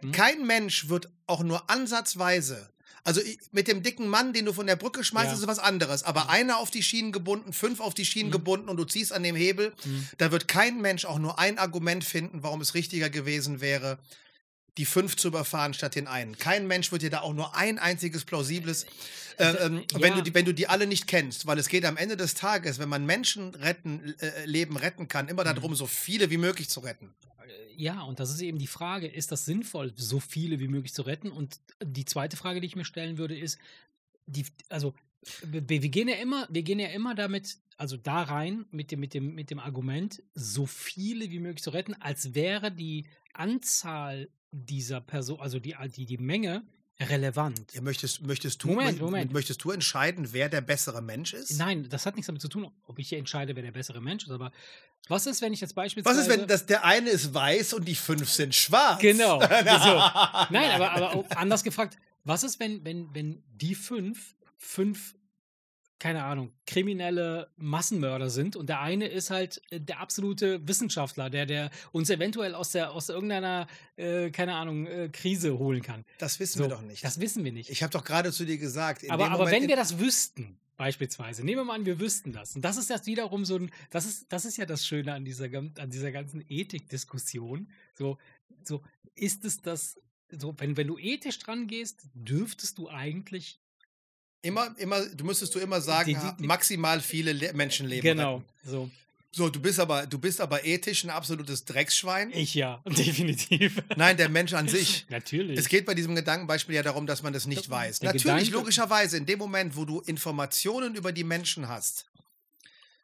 Hm? kein Mensch wird auch nur ansatzweise, also mit dem dicken Mann, den du von der Brücke schmeißt, Ja. ist was anderes. Aber einer auf die Schienen gebunden, fünf auf die Schienen Hm. gebunden und du ziehst an dem Hebel, hm, da wird kein Mensch auch nur ein Argument finden, warum es richtiger gewesen wäre, die fünf zu überfahren statt den einen. Kein Mensch wird dir da auch nur ein einziges plausibles, äh, ähm, ja. wenn, du die, wenn du die alle nicht kennst, weil es geht am Ende des Tages, wenn man Menschen retten, äh, Leben retten kann, immer darum, so viele wie möglich zu retten. Ja, und das ist eben die Frage, ist das sinnvoll, so viele wie möglich zu retten? Und die zweite Frage, die ich mir stellen würde, ist, die, also wir, wir gehen ja immer, wir gehen ja immer damit, also da rein mit dem, mit dem, mit dem Argument, so viele wie möglich zu retten, als wäre die Anzahl dieser Person, also die, die, die Menge relevant. Ja, möchtest, möchtest, du, Moment, Moment. möchtest du entscheiden, wer der bessere Mensch ist? Nein, das hat nichts damit zu tun, ob ich entscheide, wer der bessere Mensch ist, aber was ist, wenn ich jetzt Was beispielsweise. ist, wenn das, der eine ist weiß und die fünf sind schwarz? Genau. so. Nein, aber, aber anders gefragt, was ist, wenn, wenn, wenn die fünf, fünf, keine Ahnung, kriminelle Massenmörder sind und der eine ist halt äh, der absolute Wissenschaftler, der, der uns eventuell aus, der, aus irgendeiner, äh, keine Ahnung, äh, Krise holen kann. Das wissen So, wir doch nicht. Das wissen wir nicht. ich habe doch gerade zu dir gesagt. aber aber Moment, wenn wir das wüssten, beispielsweise, nehmen wir mal an, wir wüssten das. Und das ist jetzt wiederum so ein, das ist, das ist ja das Schöne an dieser, an dieser ganzen Ethikdiskussion. So, so ist es das, so, wenn, wenn du ethisch dran gehst, dürftest du eigentlich. Immer, immer, du müsstest du immer sagen, Die- die- maximal viele Le Menschenleben. genau. retten. So. So, du bist aber, du bist aber ethisch ein absolutes Drecksschwein. Ich ja, definitiv. Nein, der Mensch an sich. Natürlich. Es geht bei diesem Gedankenbeispiel ja darum, dass man das nicht Der- weiß. der Natürlich, Gedanke- logischerweise, in dem Moment, wo du Informationen über die Menschen hast,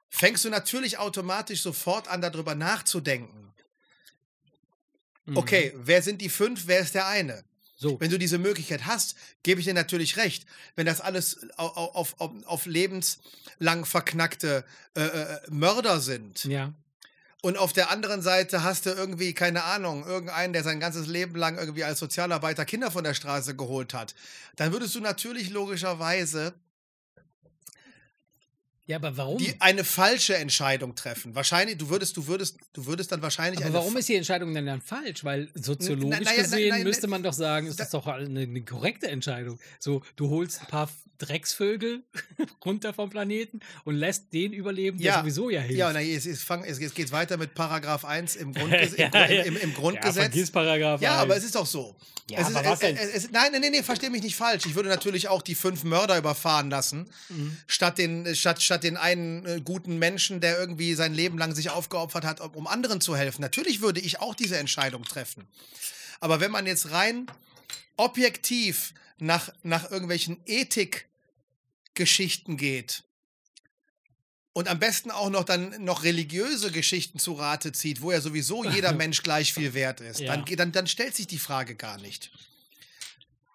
fängst du natürlich automatisch sofort an, darüber nachzudenken. Mhm. Okay, wer sind die fünf, wer ist der eine? So. Wenn du diese Möglichkeit hast, gebe ich dir natürlich recht. Wenn das alles au- au- auf, auf, auf lebenslang verknackte äh, äh, Mörder sind Ja. und auf der anderen Seite hast du irgendwie, keine Ahnung, irgendeinen, der sein ganzes Leben lang irgendwie als Sozialarbeiter Kinder von der Straße geholt hat, dann würdest du natürlich logischerweise Ja, aber warum? die, eine falsche Entscheidung treffen. Wahrscheinlich, du würdest, du würdest, du würdest dann wahrscheinlich aber warum ist die Entscheidung denn dann falsch? Weil soziologisch na ja, na- gesehen müsste na- man doch sagen, ist da- das doch eine, eine korrekte Entscheidung. So, du holst ein paar Drecksvögel runter vom Planeten und lässt den überleben, der Ja. sowieso ja hilft. Ja, na, jetzt, jetzt, fang, jetzt, jetzt geht's weiter mit Paragraph 1 im, Grundges Ja, im, ja. im, im, Ja, Grundgesetz. vergiss Paragraph Ja, aber 1. es ist doch so. Ja, es ist, aber es, es, es, nein, nein, nein, nee, versteh mich nicht falsch. Ich würde natürlich auch die fünf Mörder überfahren lassen, Mhm. statt, den, statt, statt den einen äh, guten Menschen, der irgendwie sein Leben lang sich aufgeopfert hat, um, um anderen zu helfen. Natürlich würde ich auch diese Entscheidung treffen. Aber wenn man jetzt rein objektiv nach, nach irgendwelchen Ethikgeschichten geht und am besten auch noch dann noch religiöse Geschichten zu Rate zieht, wo ja sowieso jeder Mensch gleich viel wert ist, Ja. dann, dann, dann stellt sich die Frage gar nicht.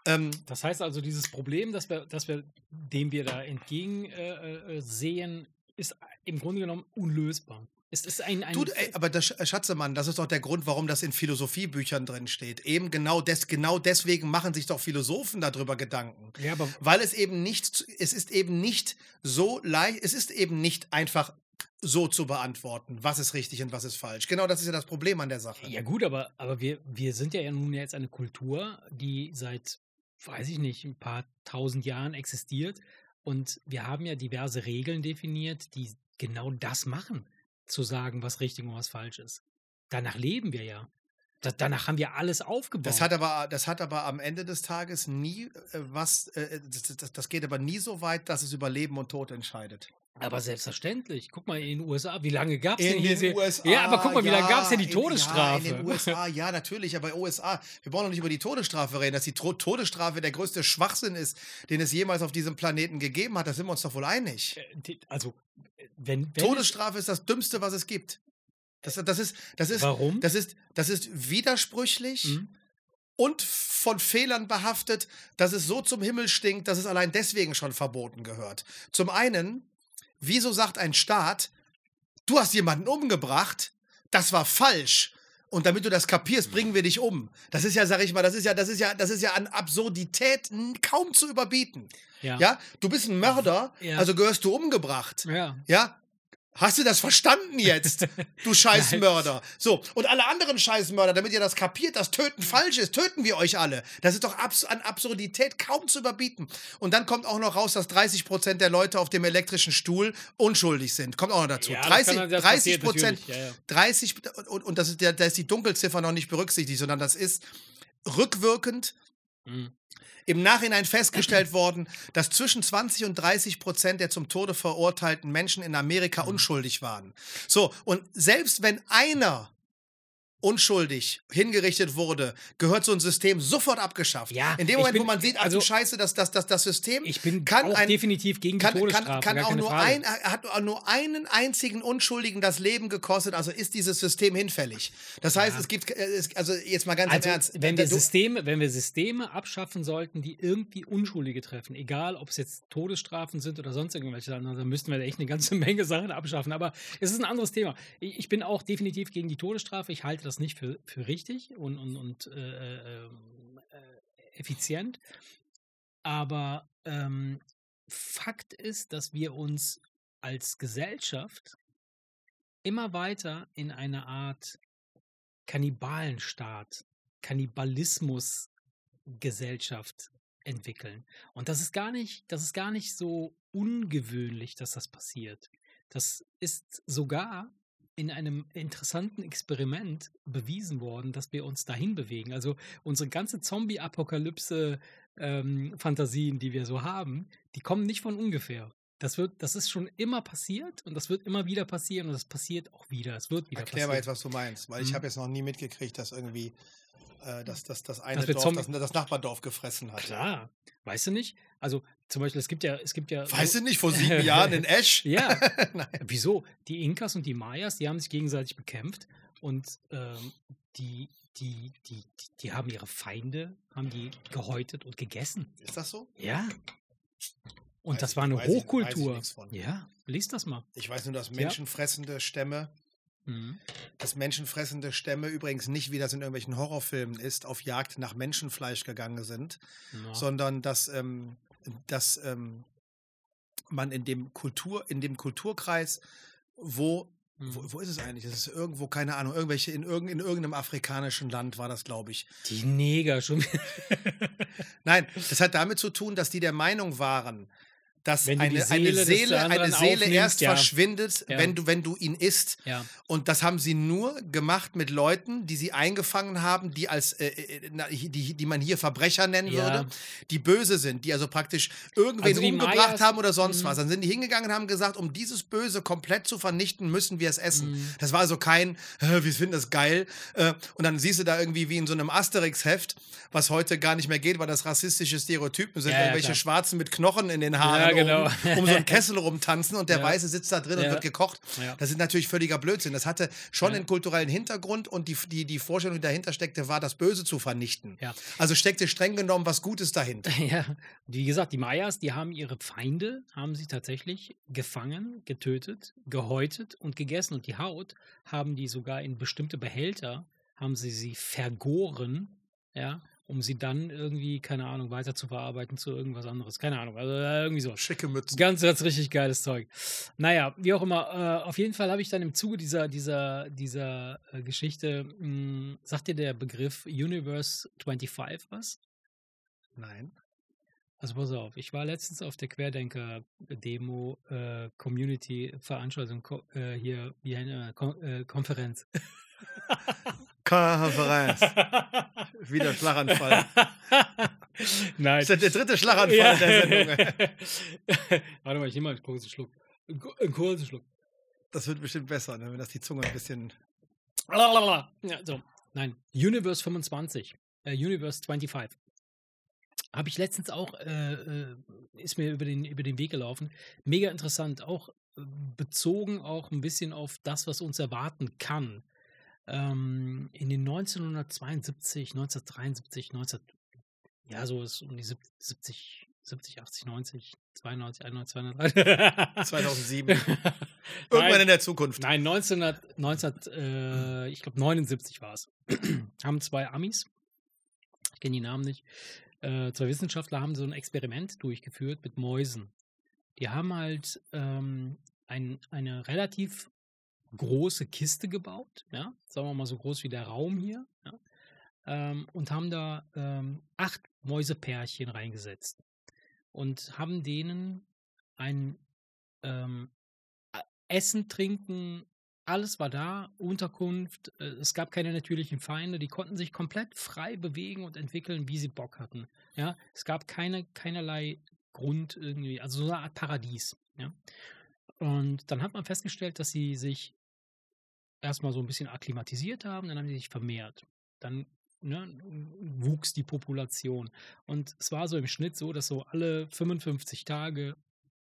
Ähm, Das heißt also, dieses Problem, das wir, das wir, dem wir da entgegen äh, äh, sehen, ist im Grunde genommen unlösbar. Es ist ein, ein du, ey, aber das, Sch- Schatzemann, das ist doch der Grund, warum das in Philosophiebüchern drin steht. Eben genau, des, genau deswegen machen sich doch Philosophen darüber Gedanken. ja, aber Weil es eben nicht, es ist eben nicht so leicht, es ist eben nicht einfach so zu beantworten, was ist richtig und was ist falsch. Genau das ist ja das Problem an der Sache. Ja, gut, aber, aber wir, wir sind ja nun jetzt eine Kultur, die seit, weiß ich nicht, ein paar tausend Jahren existiert. Und wir haben ja diverse Regeln definiert, die genau das machen, zu sagen, was richtig und was falsch ist. Danach leben wir ja. Da, danach haben wir alles aufgebaut. Das hat aber, das hat aber am Ende des Tages nie äh, was, äh, das, das, das geht aber nie so weit, dass es über Leben und Tod entscheidet. aber selbstverständlich. Guck mal in den USA, wie lange gab es denn hier? den USA. Ja, aber guck mal, wie lange gab es denn die in- Todesstrafe? Ja, in den USA, ja, natürlich, aber USA, wir brauchen doch nicht über die Todesstrafe reden, dass die Tro Todesstrafe der größte Schwachsinn ist, den es jemals auf diesem Planeten gegeben hat, da sind wir uns doch wohl einig. Äh, also, äh, wenn, wenn es, Todesstrafe ist das Dümmste, was es gibt. Das, das ist, das ist, warum? das ist, das ist widersprüchlich Mhm. und von Fehlern behaftet, dass es so zum Himmel stinkt, dass es allein deswegen schon verboten gehört. Zum einen, wieso sagt ein Staat, du hast jemanden umgebracht, das war falsch. Und damit du das kapierst, bringen wir dich um. Das ist ja, sag ich mal, das ist ja, das ist ja, das ist ja an Absurdität kaum zu überbieten. ja. Ja, du bist ein Mörder, Ja. also gehörst du umgebracht. ja. Ja? Hast du das verstanden jetzt, du Scheißmörder? So, und alle anderen Scheißmörder, damit ihr das kapiert, dass Töten falsch ist, töten wir euch alle. Das ist doch abs an Absurdität kaum zu überbieten. Und dann kommt auch noch raus, dass 30 Prozent der Leute auf dem elektrischen Stuhl unschuldig sind. Kommt auch noch dazu. Ja, das 30 kann- das 30 passiert Prozent, ja, ja. 30, und, und das ist, der, da ist die Dunkelziffer noch nicht berücksichtigt, sondern das ist rückwirkend Mhm. im Nachhinein festgestellt worden, dass zwischen 20 und 30 Prozent der zum Tode verurteilten Menschen in Amerika Mhm. unschuldig waren. So, und selbst wenn einer unschuldig hingerichtet wurde, gehört so ein System sofort abgeschafft. Ja, In dem Moment, wo bin- man sieht, also- Scheiße, das, das, das, das System Ich bin kann auch ein, definitiv gegen kann, kann, Todesstrafe. kann auch nur Frage. ein, hat nur einen einzigen Unschuldigen das Leben gekostet, also ist dieses System hinfällig. Das heißt, Ja. es gibt, äh, also jetzt mal ganz Also, im Ernst. wenn wir, Systeme, wenn wir Systeme abschaffen sollten, die irgendwie Unschuldige treffen, egal ob es jetzt Todesstrafen sind oder sonst irgendwelche anderen, dann müssten wir echt eine ganze Menge Sachen abschaffen. Aber es ist ein anderes Thema. Ich, ich bin auch definitiv gegen die Todesstrafe. Ich halte das nicht für, für richtig und, und, und äh, äh, äh, effizient. Aber ähm, Fakt ist, dass wir uns als Gesellschaft immer weiter in eine Art Kannibalenstaat, Kannibalismus-Gesellschaft entwickeln. Und das ist gar nicht, das ist gar nicht so ungewöhnlich, dass das passiert. Das ist sogar in einem interessanten Experiment bewiesen worden, dass wir uns dahin bewegen. Also unsere ganze Zombie-Apokalypse-Fantasien, die wir so haben, die kommen nicht von ungefähr. Das wird, das ist schon immer passiert und das wird immer wieder passieren und das passiert auch wieder. Es wird wieder Erklär mal passieren. jetzt, was du meinst, weil ich Mhm. habe jetzt noch nie mitgekriegt, dass irgendwie äh, dass, dass das eine wir Dorf das, das Nachbardorf gefressen hat. Klar, weißt du nicht? Also zum Beispiel, es gibt ja, es gibt ja. Weißt du nicht, vor sieben Jahren in Esch? Ja. Wieso? Die Inkas und die Mayas, die haben sich gegenseitig bekämpft und ähm, die, die, die, die, haben ihre Feinde, haben die gehäutet und gegessen. Ist das so? Ja. Und Weiß das war eine weiß ich- ich Hochkultur. Ja, lies das mal. Ich weiß nur, dass menschenfressende Stämme, Mhm. dass menschenfressende Stämme übrigens nicht, wie das in irgendwelchen Horrorfilmen ist, auf Jagd nach Menschenfleisch gegangen sind, Ja. sondern dass, ähm, dass ähm, man in dem Kultur, in dem Kulturkreis, wo Mhm. Wo, wo ist es eigentlich? Das ist irgendwo, keine Ahnung, irgendwelche, in, irgend, in irgendeinem afrikanischen Land war das, glaube ich. Die Neger schon. Nein, das hat damit zu tun, dass die der Meinung waren, dass eine, eine Seele des Seele, eine Seele erst ja. verschwindet, Ja. wenn, du, wenn du ihn isst. ja. Und das haben sie nur gemacht mit Leuten, die sie eingefangen haben, die als äh, äh, die, die man hier Verbrecher nennen würde, die böse sind, die also praktisch irgendwen Also umgebracht Mayas- haben oder sonst Mhm. was. Dann sind die hingegangen und haben gesagt, um dieses Böse komplett zu vernichten, müssen wir es essen. Mhm. Das war also kein, äh, wir finden das geil. Äh, und dann siehst du da irgendwie wie in so einem Asterix-Heft, was heute gar nicht mehr geht, weil das rassistische Stereotypen sind, irgendwelche klar. Schwarzen mit Knochen in den Haaren genau. um, um so einen Kessel rumtanzen und der Ja. Weiße sitzt da drin und Ja. wird gekocht. Ja. Das ist natürlich völliger Blödsinn. Das hatte schon einen kulturellen Hintergrund und die, die, die Vorstellung, die dahinter steckte, war, das Böse zu vernichten. Also steckte streng genommen was Gutes dahinter. Ja, wie gesagt, die Mayas, die haben ihre Feinde, haben sie tatsächlich gefangen, getötet, gehäutet und gegessen. Und die Haut haben die sogar in bestimmte Behälter, haben sie sie vergoren, ja, um sie dann irgendwie, keine Ahnung, weiter zu verarbeiten zu irgendwas anderes. Keine Ahnung, also äh, irgendwie so. Schicke Mützen. Ganz, ganz richtig geiles Zeug. Naja, wie auch immer, äh, auf jeden Fall habe ich dann im Zuge dieser, dieser, dieser äh, Geschichte, mh, sagt dir der Begriff Universe 25 was? Nein. Also pass auf, ich war letztens auf der Querdenker-Demo, äh, Community-Veranstaltung, äh, hier, wie eine Kon äh, Konferenz. Konferenz. Wieder Schlaganfall. Nein. Das ist der dritte Schlaganfall der Sendung. Warte mal, ich nehme mal einen kurzen Schluck. Einen kurzen Schluck. Das wird bestimmt besser, ne, wenn das die Zunge ein bisschen. Ja, so. Nein, Universe 25. Äh, Universe 25. Habe ich letztens auch, äh, äh, ist mir über den, über den Weg gelaufen. Mega interessant. Auch äh, bezogen auch ein bisschen auf das, was uns erwarten kann. Ähm, in den 1972, 1973, 19, ja, so ist um die 70, 70, 80, 90, 92, 91, 203. 2007. Nein. Irgendwann in der Zukunft. Nein, 1900, 19, äh, ich glaube 79 war es. haben zwei Amis, ich kenne die Namen nicht, äh, zwei Wissenschaftler haben so ein Experiment durchgeführt mit Mäusen. Die haben halt ähm, ein, eine relativ große Kiste gebaut, ja, sagen wir mal so groß wie der Raum hier, ja, ähm, und haben da ähm, acht Mäusepärchen reingesetzt und haben denen ein ähm, Essen, Trinken, alles war da, Unterkunft, äh, es gab keine natürlichen Feinde, die konnten sich komplett frei bewegen und entwickeln, wie sie Bock hatten. Ja, es gab keine, keinerlei Grund irgendwie, also so eine Art Paradies. Ja. Und dann hat man festgestellt, dass sie sich erstmal so ein bisschen akklimatisiert haben, dann haben sie sich vermehrt. Dann ne, wuchs die Population. Und es war so im Schnitt so, dass so alle 55 Tage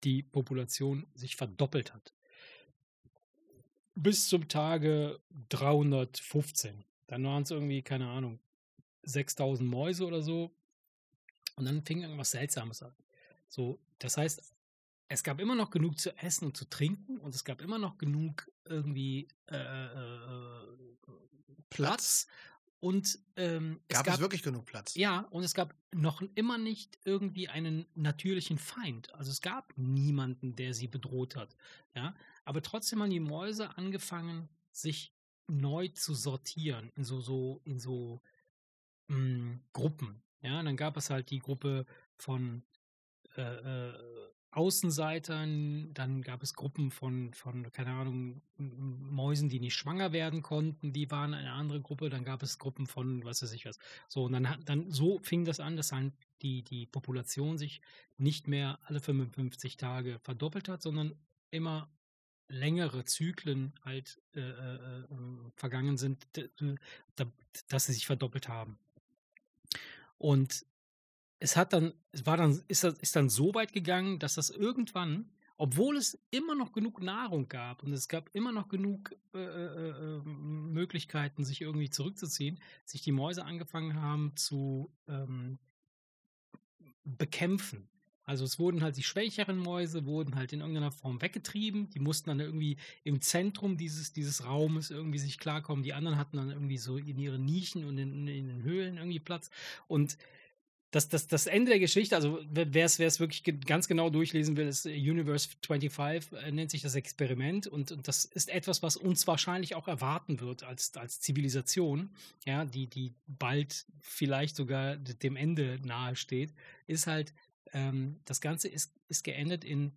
die Population sich verdoppelt hat. Bis zum Tage 315. Dann waren es irgendwie, keine Ahnung, 6000 Mäuse oder so. Und dann fing irgendwas Seltsames an. So, das heißt, es gab immer noch genug zu essen und zu trinken und es gab immer noch genug irgendwie äh, äh, Platz. Und ähm, Gab es gab es wirklich genug Platz? ja, und es gab noch immer nicht irgendwie einen natürlichen Feind. Also es gab niemanden, der sie bedroht hat. Ja, aber trotzdem haben die Mäuse angefangen, sich neu zu sortieren in so so in so mh, Gruppen. Ja, und dann gab es halt die Gruppe von äh, äh, Außenseitern, dann gab es Gruppen von, von, keine Ahnung, Mäusen, die nicht schwanger werden konnten, die waren eine andere Gruppe, dann gab es Gruppen von, was weiß ich was. So, und dann, dann so fing das an, dass halt die, die Population sich nicht mehr alle 55 Tage verdoppelt hat, sondern immer längere Zyklen halt äh, äh, äh, vergangen sind, da- dass sie sich verdoppelt haben. Und es hat dann, es war dann, ist, das, ist dann so weit gegangen, dass das irgendwann, obwohl es immer noch genug Nahrung gab und es gab immer noch genug äh, äh, äh, Möglichkeiten, sich irgendwie zurückzuziehen, sich die Mäuse angefangen haben zu ähm, bekämpfen. Also es wurden halt die schwächeren Mäuse, wurden halt in irgendeiner Form weggetrieben. Die mussten dann irgendwie im Zentrum dieses, dieses Raumes irgendwie sich klarkommen. Die anderen hatten dann irgendwie so in ihren Nischen und in, in den Höhlen irgendwie Platz. Und das, das, das Ende der Geschichte, also wer es wirklich ganz genau durchlesen will, ist äh, Universe 25, äh, nennt sich das Experiment und, und das ist etwas, was uns wahrscheinlich auch erwarten wird als, als Zivilisation, ja, die, die bald vielleicht sogar dem Ende nahe steht, ist halt, ähm, das Ganze ist, ist geendet in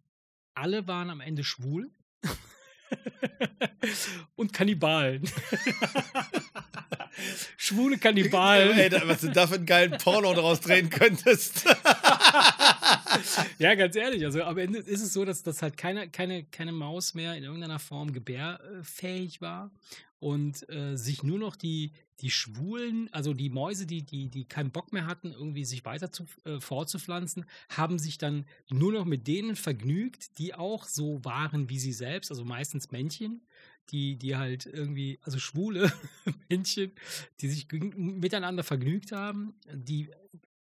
alle waren am Ende schwul und Kannibalen. Schwule Kannibalen. Ey, was du da für einen geilen Porno draus drehen könntest. Ja, ganz ehrlich, also am Ende ist es so, dass, dass halt keine, keine, keine Maus mehr in irgendeiner Form gebärfähig war und äh, sich nur noch die, die Schwulen, also die Mäuse, die, die, die keinen Bock mehr hatten, irgendwie sich weiter zu, äh, fortzupflanzen, haben sich dann nur noch mit denen vergnügt, die auch so waren wie sie selbst, also meistens Männchen, die, die halt irgendwie, also schwule Männchen, die sich miteinander vergnügt haben, die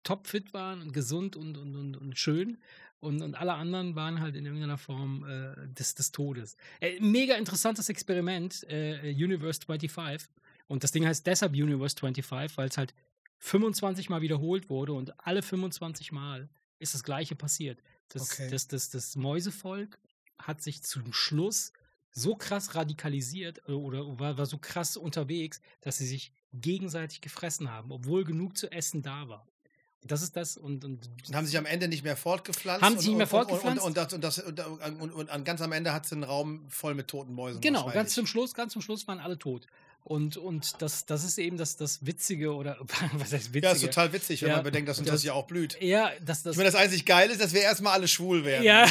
topfit waren und gesund und, und, und, und schön. Und, und alle anderen waren halt in irgendeiner Form äh, des, des Todes. Äh, mega interessantes Experiment, äh, Universe 25. Und das Ding heißt deshalb Universe 25, weil es halt 25 Mal wiederholt wurde und alle 25 Mal ist das Gleiche passiert. Das, Okay. das, das, das Mäusevolk hat sich zum Schluss so krass radikalisiert äh, oder war, war so krass unterwegs, dass sie sich gegenseitig gefressen haben, obwohl genug zu essen da war. Das ist das und, und Und haben sich am Ende nicht mehr fortgepflanzt. Haben und, sich nicht mehr fortgepflanzt? Und, und, und, das, und, ganz am Ende hat es einen Raum voll mit toten Mäusen. Genau, ganz zum Schluss, ganz zum Schluss waren alle tot. Und, und das, das ist eben das, das Witzige oder was heißt Witzige? Ja, ist total witzig, wenn Ja, man bedenkt, dass uns das, das- ja auch blüht. Ja, das, das, Ich meine, das einzig Geile ist, dass wir erstmal alle schwul werden. Ja,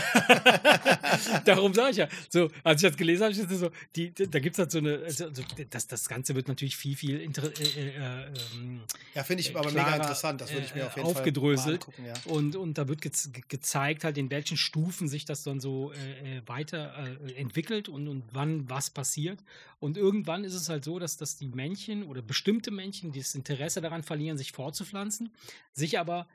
darum sage ich ja. So, als ich das gelesen habe, ich so, die, da gibt es halt so eine, also, das, das Ganze wird natürlich viel, viel inter, äh, äh, ähm, Ja, finde ich Äh, aber mega interessant. Das würde ich mir äh, auf jeden Fall aufgedröselt. mal angucken. Ja. Und, und da wird ge- gezeigt, halt, in welchen Stufen sich das dann so äh, äh, weiter entwickelt und, und wann was passiert. Und irgendwann ist es halt so, dass, dass die Männchen oder bestimmte Männchen das Interesse daran verlieren, sich fortzupflanzen, sich aber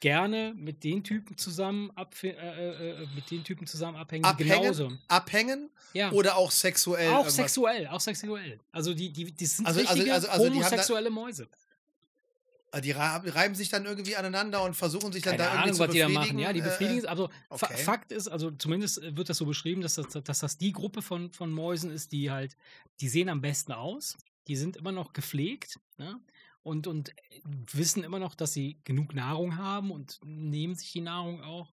gerne mit den Typen zusammen abfi- äh, äh, mit den Typen zusammen abhängen, Abhängen? genauso. Abhängen Ja. oder auch sexuell? auch irgendwas? sexuell, auch sexuell. Also die, die, die sind Also- also- richtige also- also da- homosexuelle Mäuse. Ah, Die reiben sich dann irgendwie aneinander und versuchen sich dann Keine da irgendwie Ahnung, zu was die da befriedigen. machen. Ja, die Äh, befriedigen es. Also okay. Fakt ist, also zumindest äh, wird das so beschrieben, dass das, dass das die Gruppe von, von Mäusen ist, die halt, die sehen am besten aus, die sind immer noch gepflegt ne? und, und wissen immer noch, dass sie genug Nahrung haben und nehmen sich die Nahrung auch.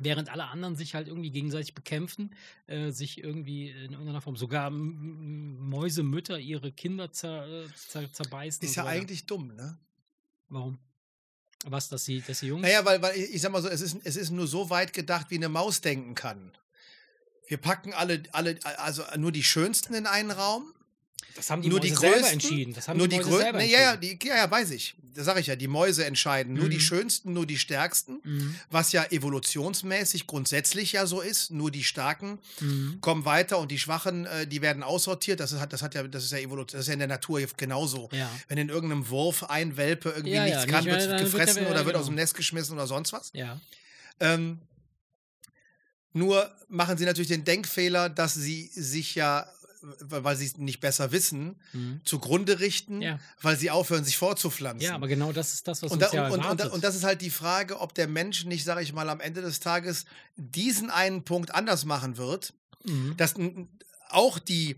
Während alle anderen sich halt irgendwie gegenseitig bekämpfen, äh, sich irgendwie in irgendeiner Form, sogar Mäusemütter ihre Kinder zer, äh, zer, zerbeißen. Ist ja so eigentlich dumm, ne? Warum? Was, dass sie, dass sie Jungs. Naja, weil, weil ich sag mal so, es ist, es ist nur so weit gedacht, wie eine Maus denken kann. Wir packen alle, alle, also nur die Schönsten in einen Raum. Das haben die nur Mäuse die selber größten, entschieden. Das haben nur die die Mäuse größten. selber Nee, ja, ja, die, ja, ja, weiß ich. Das sage ich ja. Die Mäuse entscheiden. Nur die Mhm. Schönsten, nur die Stärksten. Mhm. Was ja evolutionsmäßig grundsätzlich ja so ist. Nur die Starken Mhm. kommen weiter und die Schwachen, äh, die werden aussortiert. Das, ist, das, hat ja, das ist ja Evolution, das ist ja in der Natur genauso. Ja. Wenn in irgendeinem Wurf ein Welpe irgendwie Ja, nichts nicht kann, mehr, wird wird gefressen wieder- oder wird genau. aus dem Nest geschmissen oder sonst was. Ja. Ähm, nur machen sie natürlich den Denkfehler, dass sie sich ja, weil sie es nicht besser wissen, Mhm. zugrunde richten, Ja. weil sie aufhören, sich fortzupflanzen. ja, aber genau das ist das, was und, uns da, ja und, und, und, das ist halt die Frage, ob der Mensch nicht, sage ich mal, am Ende des Tages diesen einen Punkt anders machen wird, Mhm. dass auch die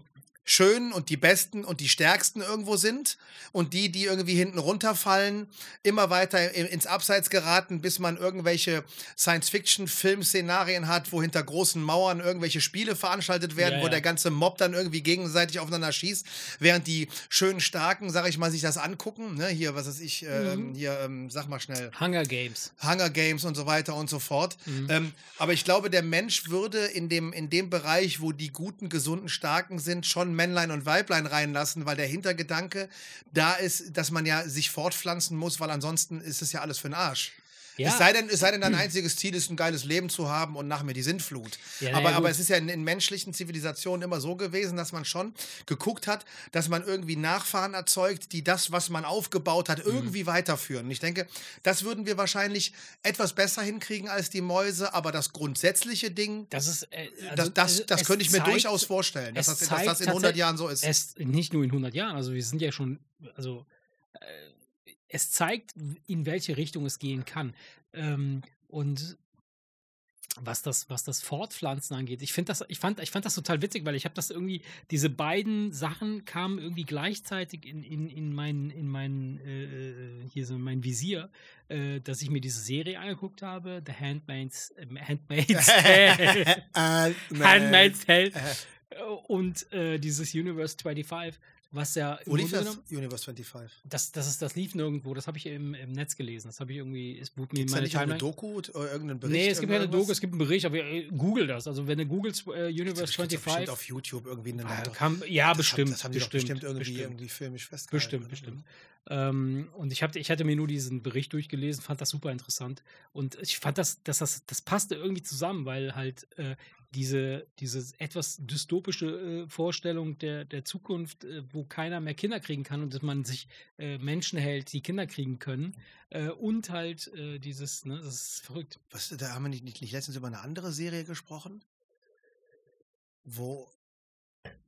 Schönen und die Besten und die Stärksten irgendwo sind und die, die irgendwie hinten runterfallen, immer weiter ins Abseits geraten, bis man irgendwelche Science-Fiction-Film-Szenarien hat, wo hinter großen Mauern irgendwelche Spiele veranstaltet werden, Ja, wo ja. der ganze Mob dann irgendwie gegenseitig aufeinander schießt, während die schönen Starken, sag ich mal, sich das angucken. Ne? Hier, was weiß ich, ähm, Mhm. hier, ähm, sag mal schnell. Hunger Games. Hunger Games und so weiter und so fort. Mhm. Ähm, aber ich glaube, der Mensch würde in dem, in dem Bereich, wo die guten, gesunden, starken sind, schon Männlein und Weiblein reinlassen, weil der Hintergedanke da ist, dass man ja sich fortpflanzen muss, weil ansonsten ist es ja alles für den Arsch. Ja. Es sei denn, es sei denn, dein einziges Ziel ist, ein geiles Leben zu haben und nach mir die Sintflut. Ja, aber, naja, aber es ist ja in, in menschlichen Zivilisationen immer so gewesen, dass man schon geguckt hat, dass man irgendwie Nachfahren erzeugt, die das, was man aufgebaut Mhm. hat, irgendwie weiterführen. Und ich denke, das würden wir wahrscheinlich etwas besser hinkriegen als die Mäuse, aber das grundsätzliche Ding, Das ist. Äh, das, also, das, äh, das es könnte ich mir zeigt- durchaus vorstellen, dass das, dass das in 100 tatsächlich- Jahren so ist. Es nicht nur in 100 Jahren, also wir sind ja schon, also äh, es zeigt, in welche Richtung es gehen kann. Ähm, und was das, was das Fortpflanzen angeht, ich das, ich fand, ich fand das total witzig, weil ich habe das irgendwie, diese beiden Sachen kamen irgendwie gleichzeitig in, in, in mein, in mein, äh, hier so in mein Visier, äh, dass ich mir diese Serie angeguckt habe, The Handmaid's, äh, Handmaid's Tale. Handmaid's Tale Äh, und äh, dieses Universe 25, was ja Wo lief das? genommen, Universe 25. das, das, ist, das lief nirgendwo, das habe ich im, im Netz gelesen, das habe ich irgendwie, es wurde mir meine nicht auch eine Timeline. Doku oder irgendein Bericht? Nee, es gibt keine? Doku, es gibt einen Bericht, aber äh, google das. Also wenn du googelst äh, Universe Das gibt's doch 25, bestimmt auf YouTube irgendwie eine ah, kam, ja, Das bestimmt, Haben, das haben bestimmt, bestimmt irgendwie, bestimmt. irgendwie filmisch festgehalten. Bestimmt, bestimmt. Ähm, und ich, hab, ich hatte mir nur diesen Bericht durchgelesen, fand das super interessant. Und ich fand das, dass das, das passte irgendwie zusammen, weil halt äh, diese, diese etwas dystopische äh, Vorstellung der, der Zukunft, äh, wo keiner mehr Kinder kriegen kann und dass man sich äh, Menschen hält, die Kinder kriegen können. Äh, und halt äh, dieses, ne, das ist verrückt. Was, da haben wir nicht, nicht, nicht letztens über eine andere Serie gesprochen, wo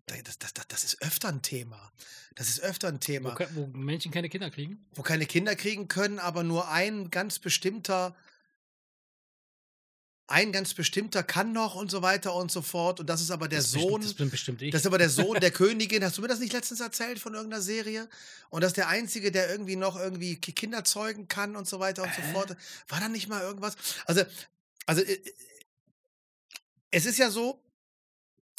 das, das, das, das ist öfter ein Thema. Das ist öfter ein Wo, Thema, ke- wo Menschen keine Kinder kriegen. wo keine Kinder kriegen können, aber nur ein ganz bestimmter, ein ganz bestimmter kann noch und so weiter und so fort. Und das ist aber der das ist bestimmt- Sohn. Das bin bestimmt ich. Das ist aber der Sohn der Königin. Hast du mir das nicht letztens erzählt von irgendeiner Serie? Und das ist der Einzige, der irgendwie noch irgendwie Ki- Kinder zeugen kann und so weiter und so Hä? fort. War da nicht mal irgendwas? Also, also äh, es ist ja so,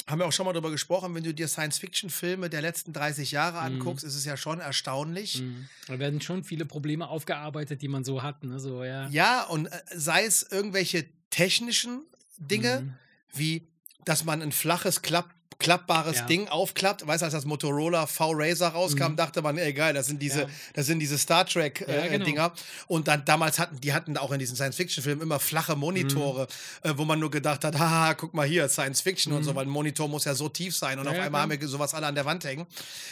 haben wir auch schon mal drüber gesprochen, wenn du dir Science-Fiction-Filme der letzten 30 Jahre Mhm. anguckst, ist es ja schon erstaunlich. Mhm. Da werden schon viele Probleme aufgearbeitet, die man so hat. Ne? So, ja. Ja, und äh, sei es irgendwelche technischen Dinge, Mhm. wie dass man ein flaches, klapp, klappbares Ja. Ding aufklappt. Weißt du, als das Motorola V-Razer rauskam, Mhm. dachte man, ey geil, das sind diese, Ja. das sind diese Star Trek Ja, äh, genau. Und dann damals hatten, die hatten auch in diesen Science-Fiction-Filmen immer flache Monitore, Mhm. äh, wo man nur gedacht hat, haha, guck mal hier, Science-Fiction und so, Mhm. weil ein Monitor muss ja so tief sein und auf einmal haben wir sowas alle an der Wand hängen.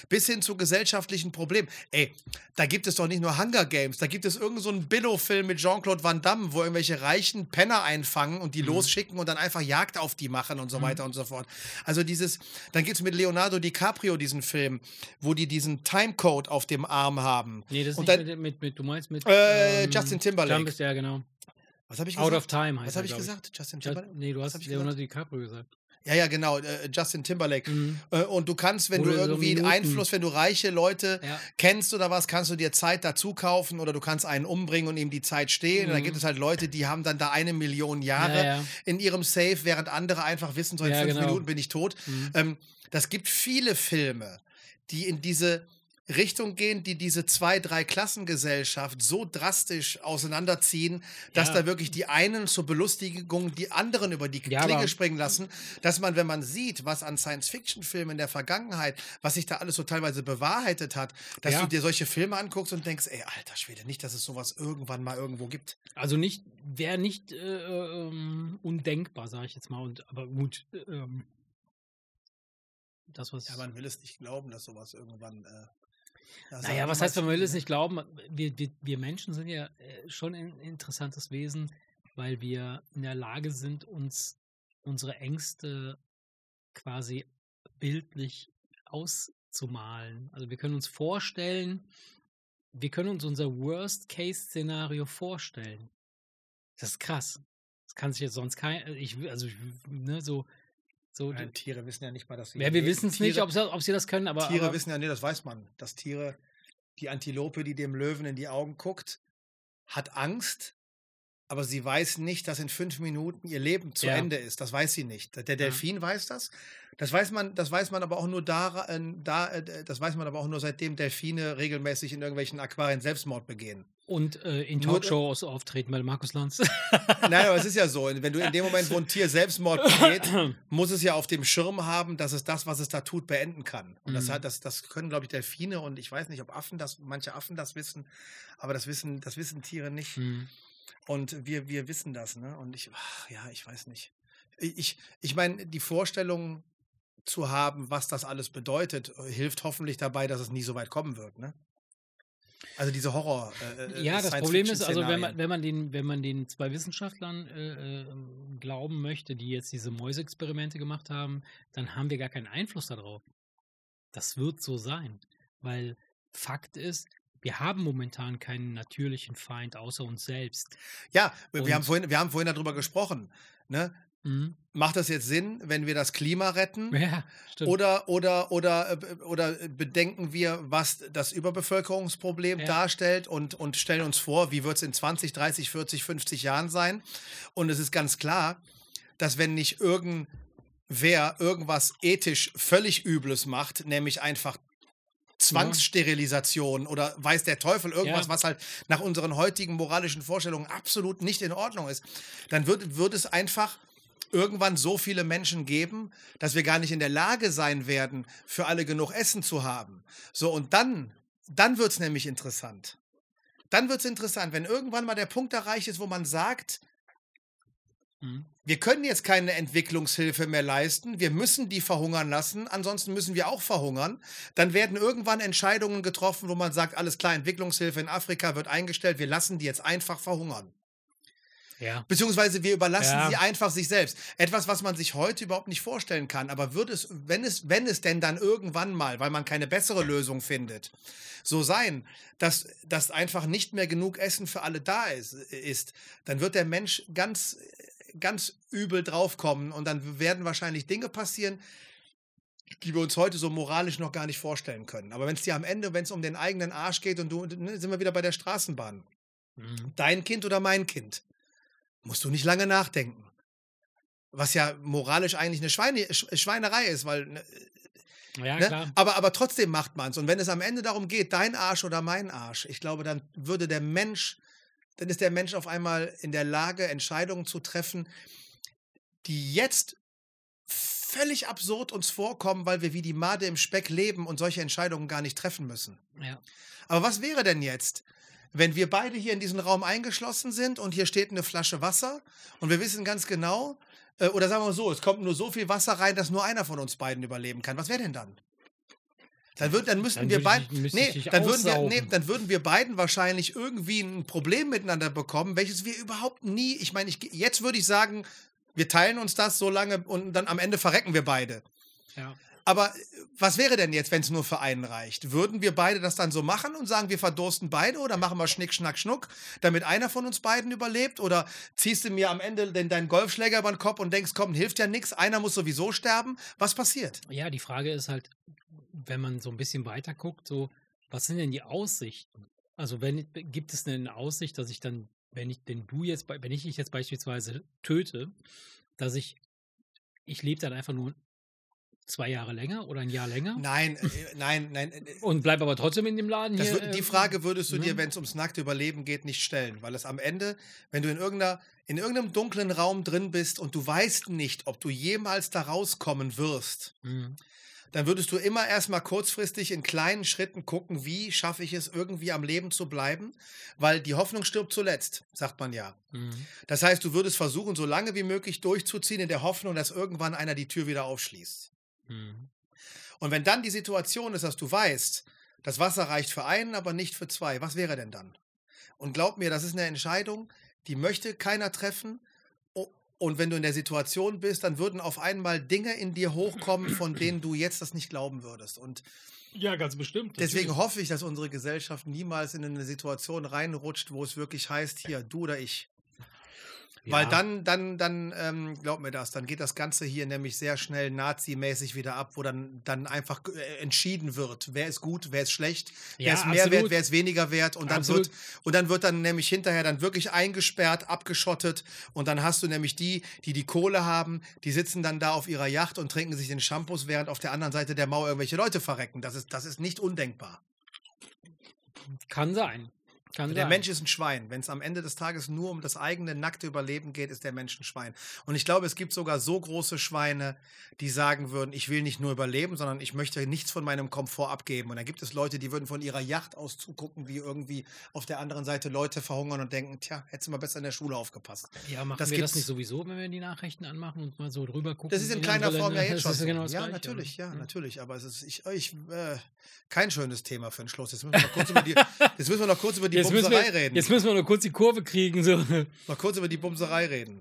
Bis hin zu gesellschaftlichen Problemen. Ey, da gibt es doch nicht nur Hunger Games, da gibt es irgendeinen so einen Billo-Film mit Jean-Claude Van Damme, wo irgendwelche reichen Penner einfangen und Mhm. die losschicken und dann einfach Jagd auf die machen und so weiter und so fort. Also dieses, dann gibt es mit Leonardo DiCaprio diesen Film, wo die diesen Timecode auf dem Arm haben. Nee, das ist dann- mit, mit, mit, du meinst mit. Äh, Justin Timberlake. Jumpers, ja, genau. Was habe ich Out gesagt? of Time heißt Was habe ich gesagt? Justin Just, Timberlake? nee, du hast Leonardo DiCaprio gesagt. Ja, ja, genau, äh, Justin Timberlake. Mhm. Äh, und du kannst, wenn Oder du so irgendwie Minuten. Einfluss, wenn du reiche Leute Ja. kennst oder was, kannst du dir Zeit dazu kaufen oder du kannst einen umbringen und ihm die Zeit stehlen. Und dann Mhm. gibt es halt Leute, die haben dann da eine Million Jahre Ja, ja. in ihrem Safe, während andere einfach wissen, so in fünf genau. Minuten bin ich tot. Mhm. Ähm, das gibt viele Filme, die in diese Richtung gehen, die diese zwei, drei Klassengesellschaft so drastisch auseinanderziehen, dass Ja. da wirklich die einen zur Belustigung die anderen über die Ja, Klinge aber- springen lassen, dass man, wenn man sieht, was an Science-Fiction-Filmen in der Vergangenheit, was sich da alles so teilweise bewahrheitet hat, dass Ja. du dir solche Filme anguckst und denkst, ey, alter Schwede, nicht, dass es sowas irgendwann mal irgendwo gibt. Also nicht, wäre nicht äh, ähm, undenkbar, sage ich jetzt mal. Und, aber gut, äh, ähm, das, was. Ja, man will es nicht glauben, dass sowas irgendwann. Äh, das naja, was heißt, man will es ne? nicht glauben? Wir, wir, wir Menschen sind ja äh, schon ein interessantes Wesen, weil wir in der Lage sind, uns unsere Ängste quasi bildlich auszumalen. Also wir können uns vorstellen, wir können uns unser Worst-Case-Szenario vorstellen. Das ist krass. Das kann sich jetzt sonst kein, ich, also ich, ne, so, so, Nein, Tiere wissen ja nicht mal, dass sie. ja, wir wissen es nicht, ob, sie- ob sie das können, aber, Tiere aber wissen ja, nee, das weiß man, dass Tiere, die Antilope, die dem Löwen in die Augen guckt, hat Angst, aber sie weiß nicht, dass in fünf Minuten ihr Leben zu Ja. Ende ist. Das weiß sie nicht. Der Delfin weiß das. Das weiß man, das weiß man aber auch nur da, äh, da äh, das weiß man aber auch nur seitdem Delfine regelmäßig in irgendwelchen Aquarien Selbstmord begehen. Und äh, in Talkshows auftreten bei Markus Lanz. Nein, aber es ist ja so, wenn du in dem Moment, wo ein Tier Selbstmord begeht, muss es ja auf dem Schirm haben, dass es das, was es da tut, beenden kann. Und das, Mhm. hat, das, das können, glaube ich, Delfine und ich weiß nicht, ob Affen das, manche Affen das wissen, aber das wissen, das wissen Tiere nicht. Hm. Und wir, wir wissen das, ne? Und ich, ach, ja, ich weiß nicht. Ich, ich, meine, die Vorstellung zu haben, was das alles bedeutet, hilft hoffentlich dabei, dass es nie so weit kommen wird, ne? Also diese Horror. Äh, äh, Ja, das Problem ist, also wenn man, wenn man den, wenn man den zwei Wissenschaftlern äh, äh, glauben möchte, die jetzt diese Mäusexperimente gemacht haben, dann haben wir gar keinen Einfluss darauf. Das wird so sein. Weil Fakt ist, wir haben momentan keinen natürlichen Feind außer uns selbst. Ja, wir, Und- haben vorhin, wir haben vorhin darüber gesprochen. Ne? Mhm. Macht das jetzt Sinn, wenn wir das Klima retten? Ja, stimmt. Oder, oder, oder, äh, oder bedenken wir, was das Überbevölkerungsproblem Ja. darstellt und, und stellen uns vor, wie wird es in 20, 30, 40, 50 Jahren sein? Und es ist ganz klar, dass wenn nicht irgendwer irgendwas ethisch völlig Übles macht, nämlich einfach Zwangssterilisation oder weiß der Teufel irgendwas, Ja. was halt nach unseren heutigen moralischen Vorstellungen absolut nicht in Ordnung ist, dann wird, wird es einfach irgendwann so viele Menschen geben, dass wir gar nicht in der Lage sein werden, für alle genug Essen zu haben. So, und dann, dann wird es nämlich interessant. Dann wird es interessant, wenn irgendwann mal der Punkt erreicht ist, wo man sagt, Mhm. wir können jetzt keine Entwicklungshilfe mehr leisten, wir müssen die verhungern lassen, ansonsten müssen wir auch verhungern. Dann werden irgendwann Entscheidungen getroffen, wo man sagt, alles klar, Entwicklungshilfe in Afrika wird eingestellt, wir lassen die jetzt einfach verhungern. Ja. Beziehungsweise wir überlassen Ja. sie einfach sich selbst. Etwas, was man sich heute überhaupt nicht vorstellen kann. Aber wird es, wenn es, wenn es denn dann irgendwann mal, weil man keine bessere Lösung findet, so sein, dass, dass einfach nicht mehr genug Essen für alle da ist, ist, dann wird der Mensch ganz, ganz übel draufkommen und dann werden wahrscheinlich Dinge passieren, die wir uns heute so moralisch noch gar nicht vorstellen können. Aber wenn es dir am Ende, wenn es um den eigenen Arsch geht und du, ne, sind wir wieder bei der Straßenbahn Mhm. dein Kind oder mein Kind, musst du nicht lange nachdenken. Was ja moralisch eigentlich eine Schweine, Sch- Schweinerei ist, weil. Ne, Ja, ne? klar. Aber, aber trotzdem macht man es. Und wenn es am Ende darum geht, dein Arsch oder mein Arsch, ich glaube, dann würde der Mensch, dann ist der Mensch auf einmal in der Lage, Entscheidungen zu treffen, die jetzt völlig absurd uns vorkommen, weil wir wie die Made im Speck leben und solche Entscheidungen gar nicht treffen müssen. Ja. Aber was wäre denn jetzt, wenn wir beide hier in diesen Raum eingeschlossen sind und hier steht eine Flasche Wasser und wir wissen ganz genau, äh, oder sagen wir so, es kommt nur so viel Wasser rein, dass nur einer von uns beiden überleben kann. Was wäre denn dann? Dann, würd, dann müssten wir beiden. müsste Nee, dann würden, wir, nee, dann würden wir beiden wahrscheinlich irgendwie ein Problem miteinander bekommen, welches wir überhaupt nie. Ich meine, ich, jetzt würde ich sagen, wir teilen uns das so lange und dann am Ende verrecken wir beide. ja. Aber äh, was wäre denn jetzt, wenn es nur für einen reicht? Würden wir beide das dann so machen und sagen, wir verdursten beide oder machen wir Schnick, Schnack, Schnuck, damit einer von uns beiden überlebt? Oder ziehst du mir am Ende den, deinen Golfschläger über den Kopf und denkst, komm, hilft ja nichts, einer muss sowieso sterben? Was passiert? Ja, die Frage ist halt, wenn man so ein bisschen weiter guckt, so, was sind denn die Aussichten? Also, wenn, gibt es eine Aussicht, dass ich dann, wenn ich denn du jetzt, wenn ich dich jetzt beispielsweise töte, dass ich, ich lebe dann einfach nur zwei Jahre länger oder ein Jahr länger Nein, äh, nein, nein. äh, und bleibe aber trotzdem in dem Laden hier. wür- die ähm, Frage würdest du ne? dir, wenn es ums nackte Überleben geht, nicht stellen, weil es am Ende, wenn du in irgendeiner in irgendeinem dunklen Raum drin bist und du weißt nicht, ob du jemals da rauskommen wirst, Mhm. dann würdest du immer erstmal kurzfristig in kleinen Schritten gucken, wie schaffe ich es irgendwie am Leben zu bleiben, weil die Hoffnung stirbt zuletzt, sagt man ja. Mhm. Das heißt, du würdest versuchen, so lange wie möglich durchzuziehen in der Hoffnung, dass irgendwann einer die Tür wieder aufschließt. Mhm. Und wenn dann die Situation ist, dass du weißt, das Wasser reicht für einen, aber nicht für zwei, was wäre denn dann? Und glaub mir, das ist eine Entscheidung, die möchte keiner treffen. Und wenn du in der Situation bist, dann würden auf einmal Dinge in dir hochkommen, von denen du jetzt das nicht glauben würdest. Und Ja, ganz bestimmt. deswegen natürlich. hoffe ich, dass unsere Gesellschaft niemals in eine Situation reinrutscht, wo es wirklich heißt, hier, du oder ich. Weil dann, dann, dann, ähm, glaub mir das, dann geht das Ganze hier nämlich sehr schnell nazimäßig wieder ab, wo dann, dann einfach äh, entschieden wird, wer ist gut, wer ist schlecht, wer Ja, ist mehr absolut. wert, wer ist weniger wert und dann Absolut. wird, und dann wird dann nämlich hinterher dann wirklich eingesperrt, abgeschottet und dann hast du nämlich die, die die Kohle haben, die sitzen dann da auf ihrer Yacht und trinken sich den Shampoos, während auf der anderen Seite der Mauer irgendwelche Leute verrecken. Das ist, das ist nicht undenkbar. Kann sein. Kann Der sein. Mensch ist ein Schwein. Wenn es am Ende des Tages nur um das eigene nackte Überleben geht, ist der Mensch ein Schwein. Und ich glaube, es gibt sogar so große Schweine, die sagen würden, ich will nicht nur überleben, sondern ich möchte nichts von meinem Komfort abgeben. Und dann gibt es Leute, die würden von ihrer Yacht aus zugucken, wie irgendwie auf der anderen Seite Leute verhungern und denken, tja, hättest du mal besser in der Schule aufgepasst. Ja, machen Das wir das gibt's- nicht sowieso, wenn wir die Nachrichten anmachen und mal so drüber gucken? Das ist in kleiner andere Form ja jetzt Das schon. genau das ja, Gleiche. natürlich, ja, Ja. natürlich. Aber es ist ich, ich, äh, kein schönes Thema für den Schluss. Jetzt müssen wir noch kurz über die, jetzt müssen wir noch kurz über die Jetzt müssen, Bumserei wir, reden. jetzt müssen wir nur kurz die Kurve kriegen. So. Noch kurz über die Bumserei reden.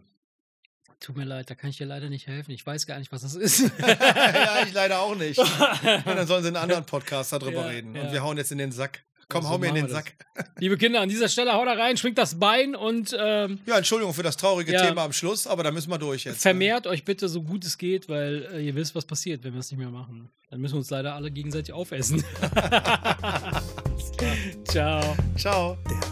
Tut mir leid, da kann ich dir leider nicht helfen. Ich weiß gar nicht, was das ist. ja, ich leider auch nicht. Ja, dann sollen sie in einem anderen Podcast darüber Ja, reden. ja. Und wir hauen jetzt in den Sack. Komm, so hau mir in den Sack. Liebe Kinder, an dieser Stelle haut da rein, schwingt das Bein und ähm, Ja, Entschuldigung für das traurige Ja. Thema am Schluss, aber da müssen wir durch jetzt. ne? vermehrt euch bitte so gut es geht, weil äh, ihr wisst, was passiert, wenn wir es nicht mehr machen. Dann müssen wir uns leider alle gegenseitig aufessen. Ciao. Ciao. Der